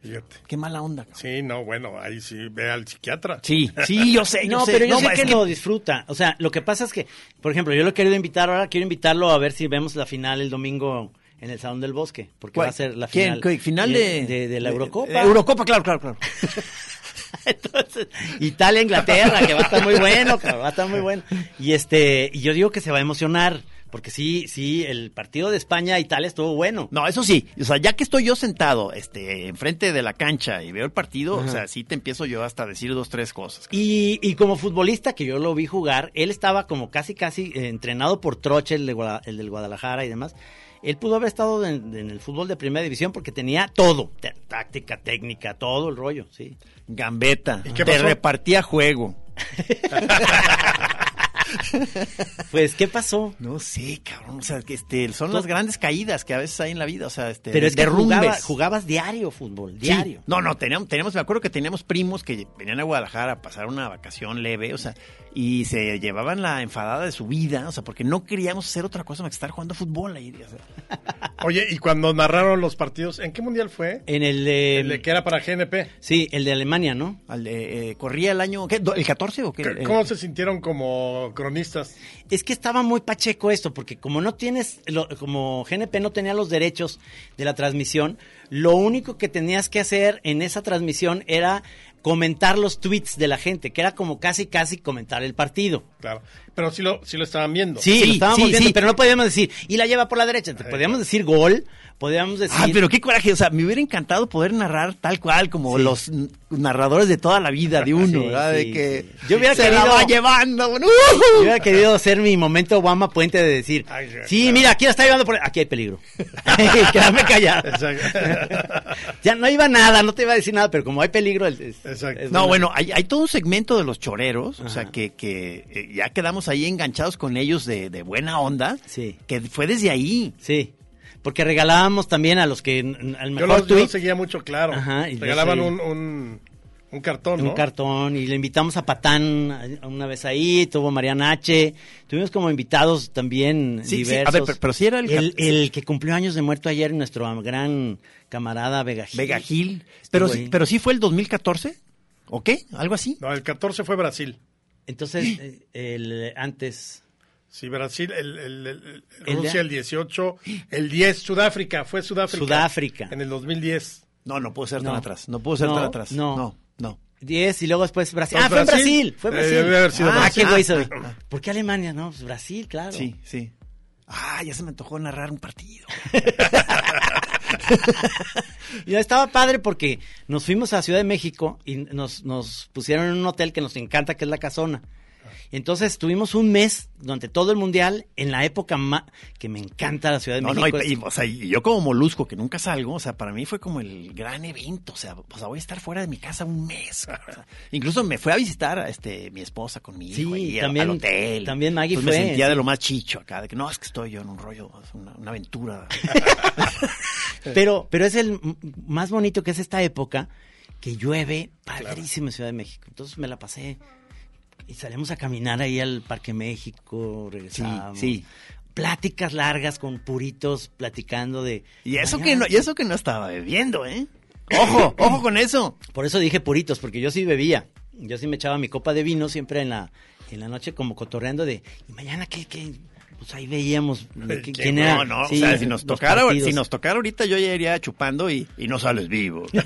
Fíjate. Qué mala onda, cabrón. Sí, no, bueno, ahí sí, ve al psiquiatra. Sí, sí, yo sé, yo No, sé. pero yo No, sé es que, lo disfruta. O sea, lo que pasa es que, por ejemplo, yo lo he querido invitar ahora, quiero invitarlo a ver si vemos la final el domingo en el Salón del Bosque, porque ¿Cuál? va a ser la ¿Quién? final. ¿Qué? ¿Final de, de, de la Eurocopa. de Eurocopa, claro, claro, claro. <laughs> Entonces, Italia, Inglaterra, que va a estar muy bueno, cabrón, va a estar muy bueno. Y este, y yo digo que se va a emocionar, porque sí, sí, el partido de España Italia estuvo bueno. No, eso sí, o sea, ya que estoy yo sentado, este, enfrente de la cancha y veo el partido, o sea, sí te empiezo yo hasta a decir dos, tres cosas. Y, y como futbolista que yo lo vi jugar, él estaba como casi, casi eh, entrenado por Troche, el, de Guada- el del Guadalajara y demás. Él pudo haber estado en, en el fútbol de primera división porque tenía todo, táctica, técnica, todo el rollo, sí. Gambeta, ¿Y qué te repartía juego. <laughs> <laughs> Pues, ¿qué pasó? No sé, cabrón, o sea, que este, son las grandes caídas que a veces hay en la vida, o sea, este, Pero es que derrumbes. jugaba- jugabas diario fútbol, Sí. diario. No, no, teníamos, teníamos, me acuerdo que teníamos primos que venían a Guadalajara a pasar una vacación leve, o sea, y se llevaban la enfadada de su vida, o sea, porque no queríamos hacer otra cosa más que estar jugando fútbol ahí. o sea. <laughs> Oye, y cuando narraron los partidos, ¿en qué mundial fue? En el de... El de que era para GNP. Sí, el de Alemania, ¿no? Al de, eh, ¿Corría el año, qué, el 14 o qué? El- ¿Cómo se sintieron como cronistas? Es que estaba muy pacheco esto, porque como no tienes, lo- como GNP no tenía los derechos de la transmisión, lo único que tenías que hacer en esa transmisión era comentar los tweets de la gente, que era como casi, casi comentar el partido. Claro. Pero sí lo, sí lo estaban viendo. Sí, Sí, lo estábamos sí, viendo, sí. pero no podíamos decir, y la lleva por la derecha. Te podíamos decir gol, podíamos decir... Ah, pero qué coraje, o sea, me hubiera encantado poder narrar tal cual como Sí. los narradores de toda la vida de uno, Sí, ¿verdad? sí, de que sí. Yo hubiera se querido- la va llevando, bueno, Yo hubiera querido hacer mi momento Obama Puente de decir, Ay, sí, claro. mira, aquí la está llevando por... Aquí hay peligro. <laughs> <laughs> Quedarme callado. Exacto. <laughs> ya no iba nada, no te iba a decir nada, pero como hay peligro... es- Exacto. es No, bueno, hay, hay todo un segmento de los choreros, o sea, que, que eh, ya quedamos ahí enganchados con ellos de, de buena onda, Sí. que fue desde ahí. Sí, porque regalábamos también a los que al Yo mejor lo, yo lo tweet seguía mucho, claro. Ajá, y Regalaban un, un, un cartón, ¿no? un cartón y le invitamos a Patán una vez ahí, tuvo Mariana H, tuvimos como invitados también Sí, sí, diversos. a ver, pero- pero sí era el el, que cumplió años de muerto ayer, nuestro gran camarada Vega Gil. Vega Gil. Pero, ahí. pero sí fue el 2014, ¿o qué? ¿Algo así? No, el 14 fue Brasil. Entonces, <clears throat> eh, el antes Sí, Brasil, el, el- el- El Rusia el 18, el 10, Sudáfrica, fue Sudáfrica. Sudáfrica. En el 2010. No, no puedo ser tan No. atrás, no puedo ser No, tan atrás. no. no, no. 10 y luego después Brasil. No, ah, fue en Brasil. Brasil, fue en Eh, Brasil. debe haber sido ah, Brasil. qué güey soy. Ah, ah. ¿Por qué Alemania? No, pues Brasil, claro. Sí, sí. Ah, ya se me antojó narrar un partido. <laughs> Y estaba padre porque nos fuimos a Ciudad de México y nos, nos pusieron en un hotel que nos encanta, que es La Casona. Entonces estuvimos un mes durante todo el mundial en la época ma- que me encanta la Ciudad de No, no, México. y, y, o sea, y yo como molusco que nunca salgo, o sea, para mí fue como el gran evento, o sea, o sea, voy a estar fuera de mi casa un mes. o sea, <laughs> incluso me fue a visitar a este mi esposa con mi Sí, hijo ahí al- también- al hotel. también Maggie Entonces fue, me sentía sí. de lo más chicho acá, de que no, es que estoy yo en un rollo, una, una aventura. <laughs> pero, pero es el más bonito que es esta época que llueve padrísimo en Ciudad de México. Entonces me la pasé y salimos a caminar ahí al Parque México, regresamos. sí. Pláticas largas con puritos platicando de... Y eso Mañana- que no, y eso que no estaba bebiendo, ¿eh? Ojo, <laughs> ojo con eso. Por eso dije puritos, porque yo sí bebía. yo sí me echaba mi copa de vino siempre en la, en la noche como cotorreando de, ¿y mañana qué, qué? Pues ahí veíamos quién era. No, no, Sí, o sea, si nos, tocara, partidos. si nos tocara ahorita yo ya iría chupando y, y no sales vivo. <laughs> <laughs>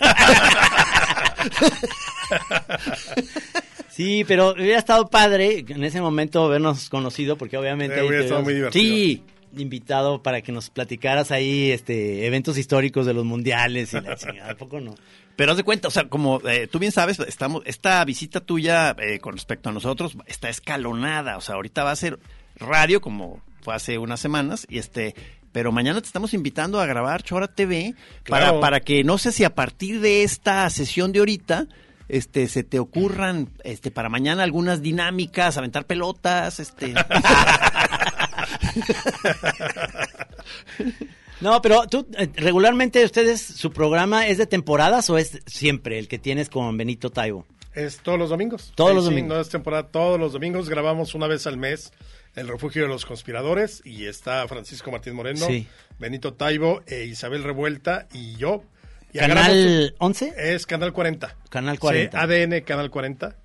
Sí, pero hubiera estado padre en ese momento habernos conocido, porque obviamente... Eh, hubiera estado muy divertido. Sí, invitado para que nos platicaras ahí este eventos históricos de los mundiales y la <laughs> chingada, ¿a poco no? Pero haz de cuenta, o sea, como eh, tú bien sabes, estamos, esta visita tuya eh, con respecto a nosotros está escalonada. O sea, ahorita va a ser radio, como fue hace unas semanas, y este, pero mañana te estamos invitando a grabar Chora TV para, Claro. para que no sé si a partir de esta sesión de ahorita. Este, se te ocurran, este, para mañana algunas dinámicas, aventar pelotas, este. No, pero tú, eh, regularmente ustedes, ¿su programa es de temporadas o es siempre el que tienes con Benito Taibo? Es todos los domingos. Todos Sí, los sí, domingos. no es temporada, todos los domingos. Grabamos una vez al mes El Refugio de los Conspiradores y está Francisco Martín Moreno, Sí. Benito Taibo, e Isabel Revuelta y yo. Y ¿Canal 11? un- Es Canal 40. Canal 40. Sí, ADN Canal 40.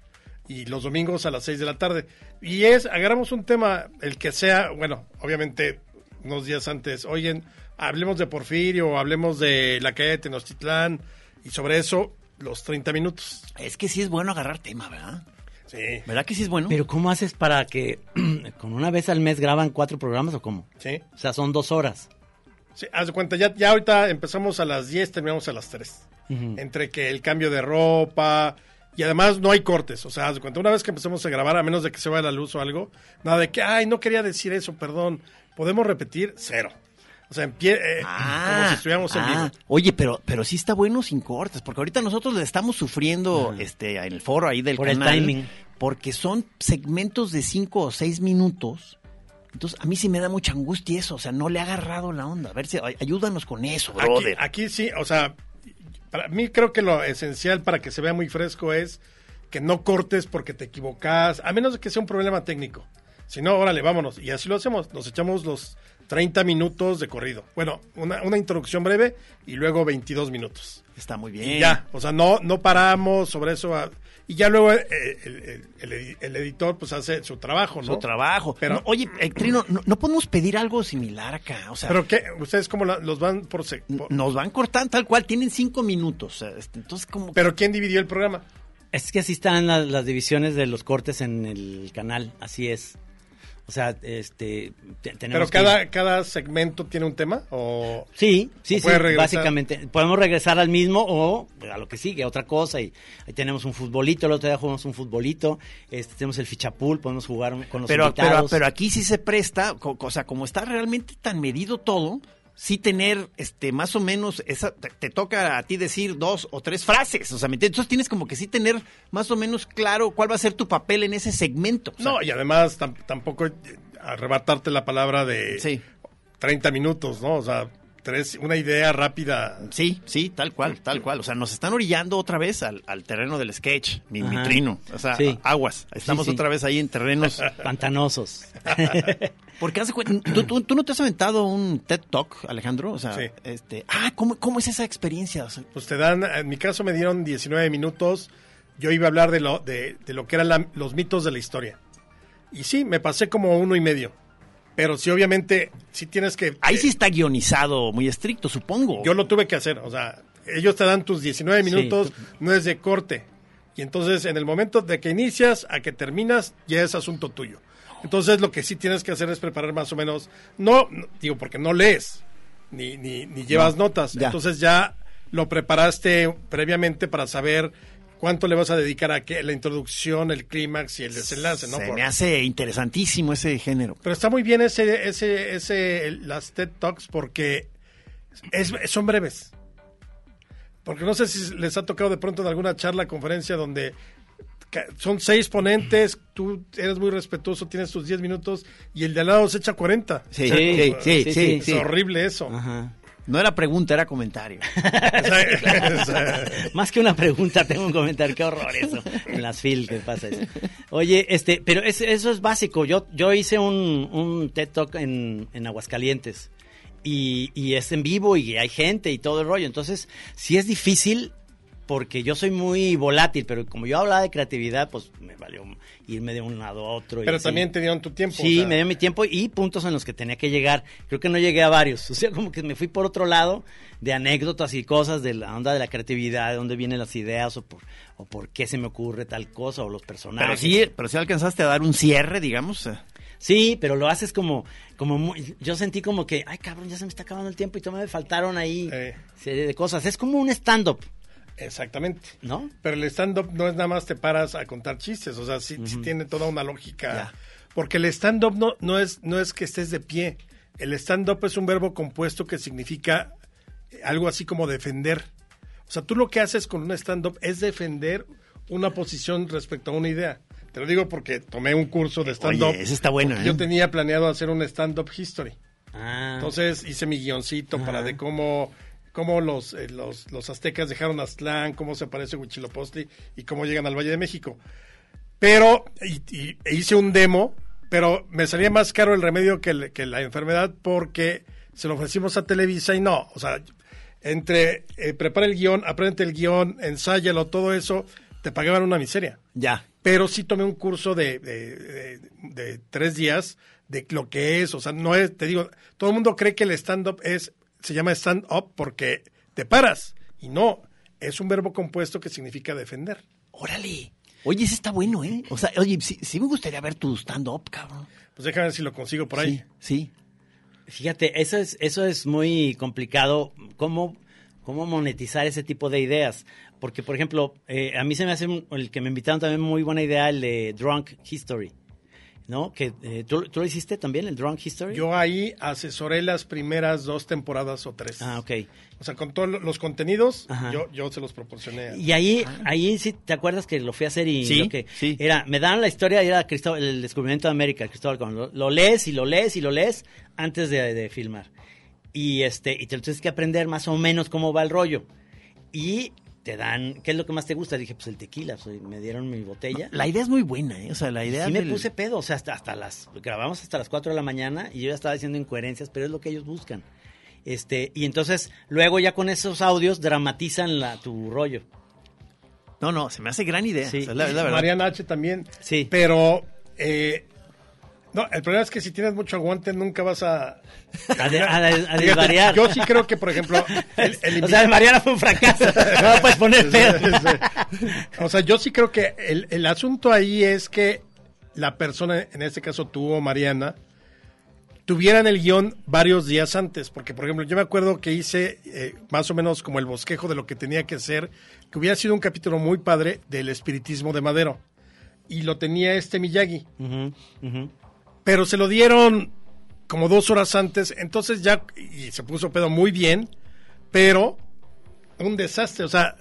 Y los domingos a las 6 de la tarde. Y es, agarramos un tema, el que sea, bueno, obviamente unos días antes, oigan, hablemos de Porfirio, hablemos de la calle de Tenochtitlán, y sobre eso los 30 minutos. Es que sí es bueno agarrar tema, ¿verdad? Sí. ¿Verdad que sí es bueno? Pero ¿cómo haces para que <clears throat> con una vez al mes graban cuatro programas o cómo? Sí. O sea, son dos horas. Sí, haz de cuenta, ya, ya ahorita empezamos a las 10, terminamos a las 3. Entre que el cambio de ropa y además no hay cortes. O sea, haz de cuenta, una vez que empecemos a grabar, a menos de que se vaya la luz o algo, nada de que, ay, no quería decir eso, perdón. ¿Podemos repetir? Cero. O sea, empie- eh, como si estuviéramos en ah. vivo. Oye, pero, pero sí está bueno sin cortes, porque ahorita nosotros le estamos sufriendo este, en el foro ahí del Por el canal. timing. Porque son segmentos de cinco o seis minutos. Entonces, a mí sí me da mucha angustia eso. O sea, no le ha agarrado la onda. A ver si ay- ayúdanos con eso, brother. aquí sí, o sea, para mí creo que lo esencial para que se vea muy fresco es que no cortes porque te equivocas, a menos de que sea un problema técnico. Si no, órale, vámonos. Y así lo hacemos. Nos echamos los 30 minutos de corrido. Bueno, una, una introducción breve y luego 22 minutos. Está muy bien. Y ya, o sea, no, no paramos sobre eso. a- y ya luego eh, el, el- el edi- el editor pues hace su trabajo, ¿no? Su trabajo. Pero- No, oye, eh, Trino, no, no podemos pedir algo similar acá. O sea, Pero ¿qué? ¿Ustedes cómo la- los van por, se- por- nos van cortando tal cual. Tienen cinco minutos. este, Entonces, como... Pero ¿quién dividió el programa? Es que así están las, las divisiones de los cortes en el canal, así es. O sea, este, te- Pero tenemos que- cada, cada segmento tiene un tema o Sí, sí, ¿O sí, puede regresar? básicamente. Podemos regresar al mismo o a lo que sigue, a otra cosa. Y ahí tenemos un futbolito, el otro día jugamos un futbolito, este, tenemos el fichapul, podemos jugar con los pero, pero, invitados. pero aquí sí se presta, co- o sea, como está realmente tan medido todo, sí tener este más o menos esa te, te toca a ti decir dos o tres frases, o sea, ¿me entiendes? entonces tienes como que sí tener más o menos claro cuál va a ser tu papel en ese segmento. o sea, no y además tam- tampoco eh, arrebatarte la palabra de Sí. 30 minutos, ¿no? O sea, tres, una idea rápida. Sí, sí, tal cual, tal cual. O sea, nos están orillando otra vez al, al terreno del sketch, mi, trino. O sea, Sí. aguas. Estamos Sí, sí. otra vez ahí en terrenos. <laughs> Pantanosos. <laughs> Porque hace cuenta, ¿tú, tú, tú no te has aventado un TED Talk, Alejandro? O sea, Sí. este, ah, ¿cómo, ¿cómo es esa experiencia? O sea, Pues te dan, en mi caso me dieron 19 minutos. Yo iba a hablar de lo, de, de lo que eran la- los mitos de la historia. Y sí, me pasé como uno y medio. Pero sí, obviamente, sí tienes que... Ahí eh, sí está guionizado, muy estricto, supongo. Yo lo tuve que hacer, o sea, ellos te dan tus 19 Sí, minutos, tú- no es de corte. Y entonces, en el momento de que inicias a que terminas, ya es asunto tuyo. Entonces, lo que sí tienes que hacer es preparar más o menos, no, no, digo, porque no lees, ni, ni, ni llevas notas. ya. Entonces, ya lo preparaste previamente para saber cuánto le vas a dedicar a que la introducción, el clímax y el desenlace, ¿no? Se Por- me hace interesantísimo ese género. pero está muy bien ese, ese, ese, las TED Talks porque es, son breves. Porque no sé si les ha tocado de pronto en alguna charla, conferencia donde son seis ponentes, tú eres muy respetuoso, tienes tus 10 minutos y el de al lado se echa 40. Sí, Sí, sí, sí, sí, sí, sí. Es sí. horrible eso. Ajá. No era pregunta, era comentario. <laughs> Más que una pregunta, tengo un comentario. Qué horror eso. En las fil que pasa eso. Oye, este, pero es- eso es básico. Yo, yo hice un, un TED Talk en, en Aguascalientes. Y, y es en vivo y hay gente y todo el rollo. Entonces, sí es difícil porque yo soy muy volátil, pero como yo hablaba de creatividad, pues me valió irme de un lado a otro. Pero también te dieron tu tiempo. Sí, o sea, me dio mi tiempo y puntos en los que tenía que llegar. Creo que no llegué a varios. <laughs> O sea, como que me fui por otro lado de anécdotas y cosas de la onda de la creatividad, de dónde vienen las ideas o por, o por qué se me ocurre tal cosa o los Pero personajes. sí, pero sí alcanzaste a dar un cierre, digamos. Sí, pero lo haces como, como muy- yo sentí como que, ay cabrón, ya se me está acabando el tiempo y todavía me faltaron ahí Eh. serie de cosas. Es como un stand-up, Exactamente. ¿no? Pero el stand-up no es nada más te paras a contar chistes, o sea, sí, sí tiene toda una lógica. Porque el stand-up no, no, es, no es que estés de pie. El stand-up es un verbo compuesto que significa algo así como defender. O sea, tú lo que haces con un stand-up es defender una posición respecto a una idea. Te lo digo porque tomé un curso de stand-up. Ese está bueno, porque ¿eh? Yo tenía planeado hacer un stand-up history. Ah, Entonces hice mi guioncito para de cómo, cómo los, eh, los, los aztecas dejaron Aztlán, cómo se aparece Huitzilopochtli y cómo llegan al Valle de México. Pero, y, y- e hice un demo, pero me salía más caro el remedio que, el- que la enfermedad porque se lo ofrecimos a Televisa y no, o sea, entre eh, prepara el guion, aprende el guion, ensáyalo, todo eso, te pagaban una miseria Ya. pero sí tomé un curso de, de- de- de tres días de lo que es, o sea, no es, te digo, todo el mundo cree que el stand-up es, se llama stand-up porque te paras, y no, es un verbo compuesto que significa defender. Órale. Oye, ese está bueno, ¿eh? O sea, oye, sí, sí me gustaría ver tu stand-up, cabrón. Pues déjame ver si lo consigo por ahí. Sí, sí. Fíjate, eso es, eso es muy complicado, cómo, cómo monetizar ese tipo de ideas. Porque, por ejemplo, eh, a mí se me hace un- el que me invitaron también muy buena idea, el de Drunk History. ¿No? Que, eh, ¿tú, tú lo hiciste también, el Drunk History? Yo ahí asesoré las primeras dos temporadas o tres. Ah, ok. O sea, con todos los contenidos, Ajá. yo, yo se los proporcioné. Y ahí, ahí sí, ¿te acuerdas que lo fui a hacer y Sí, lo que sí. era, me daban la historia y era Cristóbal, el descubrimiento de América, Cristóbal Colón. Lo, lo lees y lo lees y lo lees antes de, de filmar. Y este, y te lo tienes que aprender más o menos cómo va el rollo. Y te dan, ¿qué es lo que más te gusta? Dije, pues el tequila, pues, me dieron mi botella. La idea es muy buena, ¿eh? O sea, la idea Sí me del- puse pedo, o sea, hasta, hasta las, grabamos hasta las 4 de la mañana y yo ya estaba diciendo incoherencias, pero es lo que ellos buscan. Este, y entonces, luego ya con esos audios dramatizan la, tu rollo. No, no, se me hace gran idea. Sí. O sea, la, la verdad. Mariana H también. Sí. Pero, eh, no, el problema es que si tienes mucho aguante nunca vas a... A, de- a de- a Fíjate, desvariar. Yo sí creo que, por ejemplo, <laughs> el, el o sea, Mariana fue un fracaso. <laughs> No puedes poner pedo. O sea, yo sí creo que el, el asunto ahí es que la persona, en este caso tú o Mariana, tuvieran el guion varios días antes. Porque, por ejemplo, yo me acuerdo que hice eh, más o menos como el bosquejo de lo que tenía que ser, que hubiera sido un capítulo muy padre del espiritismo de Madero. Y lo tenía este Miyagi. Ujú, ujú. Pero se lo dieron como dos horas antes, entonces ya, y se puso pedo muy bien, pero un desastre, o sea,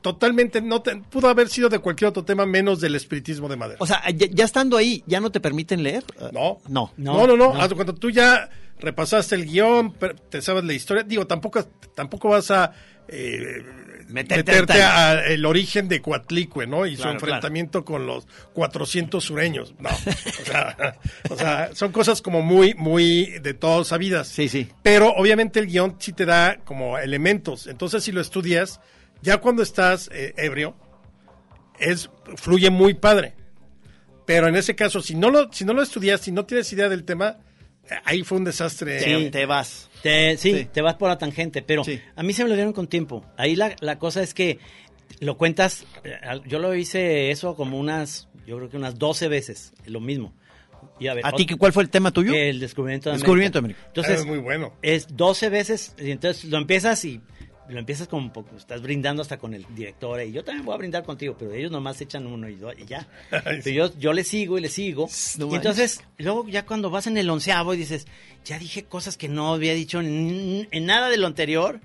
totalmente, no te- pudo haber sido de cualquier otro tema menos del espiritismo de madera. O sea, ya, ya estando ahí, ¿ya no te permiten leer? no, No. no, no, no, no. de cuenta, tú ya repasaste el guion, te sabes la historia, digo, tampoco, tampoco vas a eh, Meterte meterte al- origen de Coatlicue, ¿no? Y su Claro, enfrentamiento con los 400 sureños, no, o sea, o sea, son cosas como muy, muy de todas sabidas. Sí, sí. Pero obviamente el guion sí te da como elementos. Entonces, si lo estudias, ya cuando estás eh, ebrio, es, fluye muy padre. Pero en ese caso, si no lo, si no lo estudias, si no tienes idea del tema, ahí fue un desastre. Te, te vas. Te- sí, Sí. te vas por la tangente, pero Sí. a mí se me lo dieron con tiempo. Ahí la, la cosa es que lo cuentas, eh, yo lo hice eso como unas, yo creo que unas 12 veces, lo mismo. Y a ver, ¿A ti cuál fue el tema tuyo? El descubrimiento de América. Descubrimiento de América. Entonces, es muy bueno. es 12 veces, y entonces lo empiezas y lo empiezas como poco, estás brindando hasta con el director y yo también voy a brindar contigo, pero ellos nomás echan uno y, dos y ya. <laughs> Yo, yo le sigo y le sigo. No y entonces, luego ya cuando vas en el onceavo y dices, ya dije cosas que no había dicho en, en nada de lo anterior,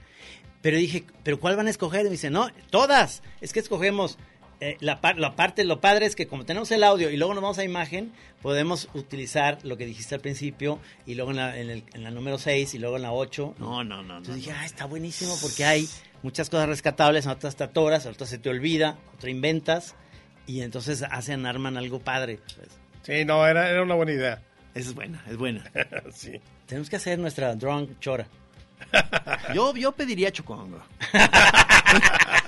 pero dije, ¿pero cuál van a escoger? Y me dice, no, todas. Es que escogemos eh, la, par- la parte, lo padre es que como tenemos el audio y luego nos vamos a imagen, podemos utilizar lo que dijiste al principio y luego en la, en el- en la número 6 y luego en la 8. No, no, no. no. Entonces dije, ah, está buenísimo porque hay muchas cosas rescatables, otras te atoras, otras se te olvida, otra inventas y entonces hacen, arman algo padre. pues. Sí, no, era, era una buena idea. Esa es buena, es buena. <laughs> sí. Tenemos que hacer nuestra drunk chora. Yo, yo pediría chocongo. <laughs>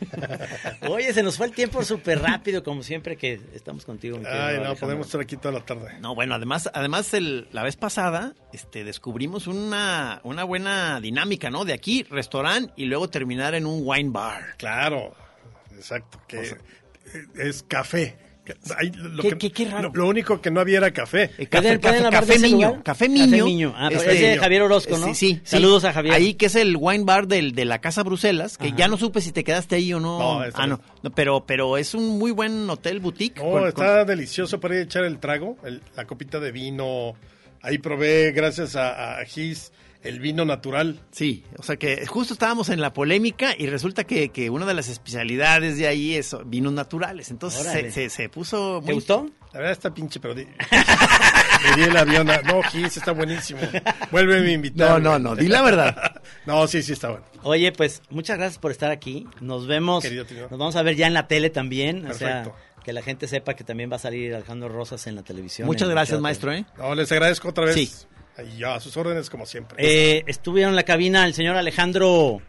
<laughs> Oye, se nos fue el tiempo súper rápido, como siempre que estamos contigo. mi Ay, no, Alejandro. podemos estar aquí toda la tarde. No, bueno, además, además el- la vez pasada este, descubrimos una, una buena dinámica, ¿no? De aquí, restaurante y luego terminar en un wine bar. Claro, exacto. Que es café. Ahí lo, Qué- que- qué- qué raro. Lo, lo único que no había era café. Eh, ¿Pueden- pueden hablar de ese Miño? Café Café Miño. Ah, pero Este, es de Javier Orozco, ¿no? Sí, sí, sí. Saludos a Javier. Ahí que es el wine bar del, de la Casa Bruselas, que Ajá. ya no supe si te quedaste ahí o no. No, ah, no. pero, pero es un muy buen hotel boutique. No, con- está delicioso para ir a echar el trago, el- la copita de vino. Ahí probé, gracias a, a Gis, el vino natural. Sí, o sea que justo estábamos en la polémica y resulta que, que una de las especialidades de ahí es vinos naturales. Entonces se, se, se puso ¿Te muy... gustó? La verdad está pinche, pero di- <laughs> me di el avión. a- No, Gis, está buenísimo. Vuelve a invitar. No, no, no, di la verdad. <laughs> No, sí, sí está bueno. Oye, pues muchas gracias por estar aquí. Nos vemos. Querido tío. Nos vamos a ver ya en la tele también. O sea, Perfecto. que la gente sepa que también va a salir Alejandro Rosas en la televisión. Muchas gracias, maestro. ¿eh? No, les agradezco otra vez. Sí. Y ya, a sus órdenes como siempre. Eh, estuvieron en la cabina el señor Alejandro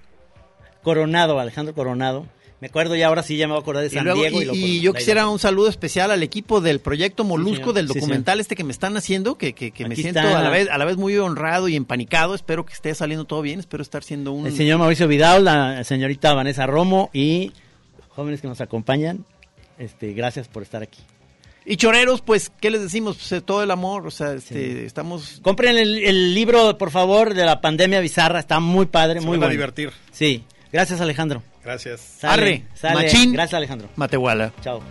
Coronado. Alejandro Coronado. Me acuerdo ya, ahora sí ya me voy a acordar de Y, San luego- Diego. y- lo- y yo quisiera un saludo especial al equipo del proyecto Molusco del Sí, documental este que me están haciendo, que, que, que me siento está. a la, vez, a la vez muy honrado y empanicado. Espero que esté saliendo todo bien, espero estar siendo un... El señor Mauricio Vidal, la señorita Vanessa Romo y jóvenes que nos acompañan. Este, gracias por estar aquí. Y choreros, pues, ¿qué les decimos? Pues, todo el amor, o sea, este, estamos... Compren el, el libro, por favor, de la pandemia bizarra. Está muy padre, Se muy van a bueno. divertir. Sí. Gracias, Alejandro. Gracias. Sale, Arre, sale. machín. Gracias, Alejandro. Matehuala. Chao.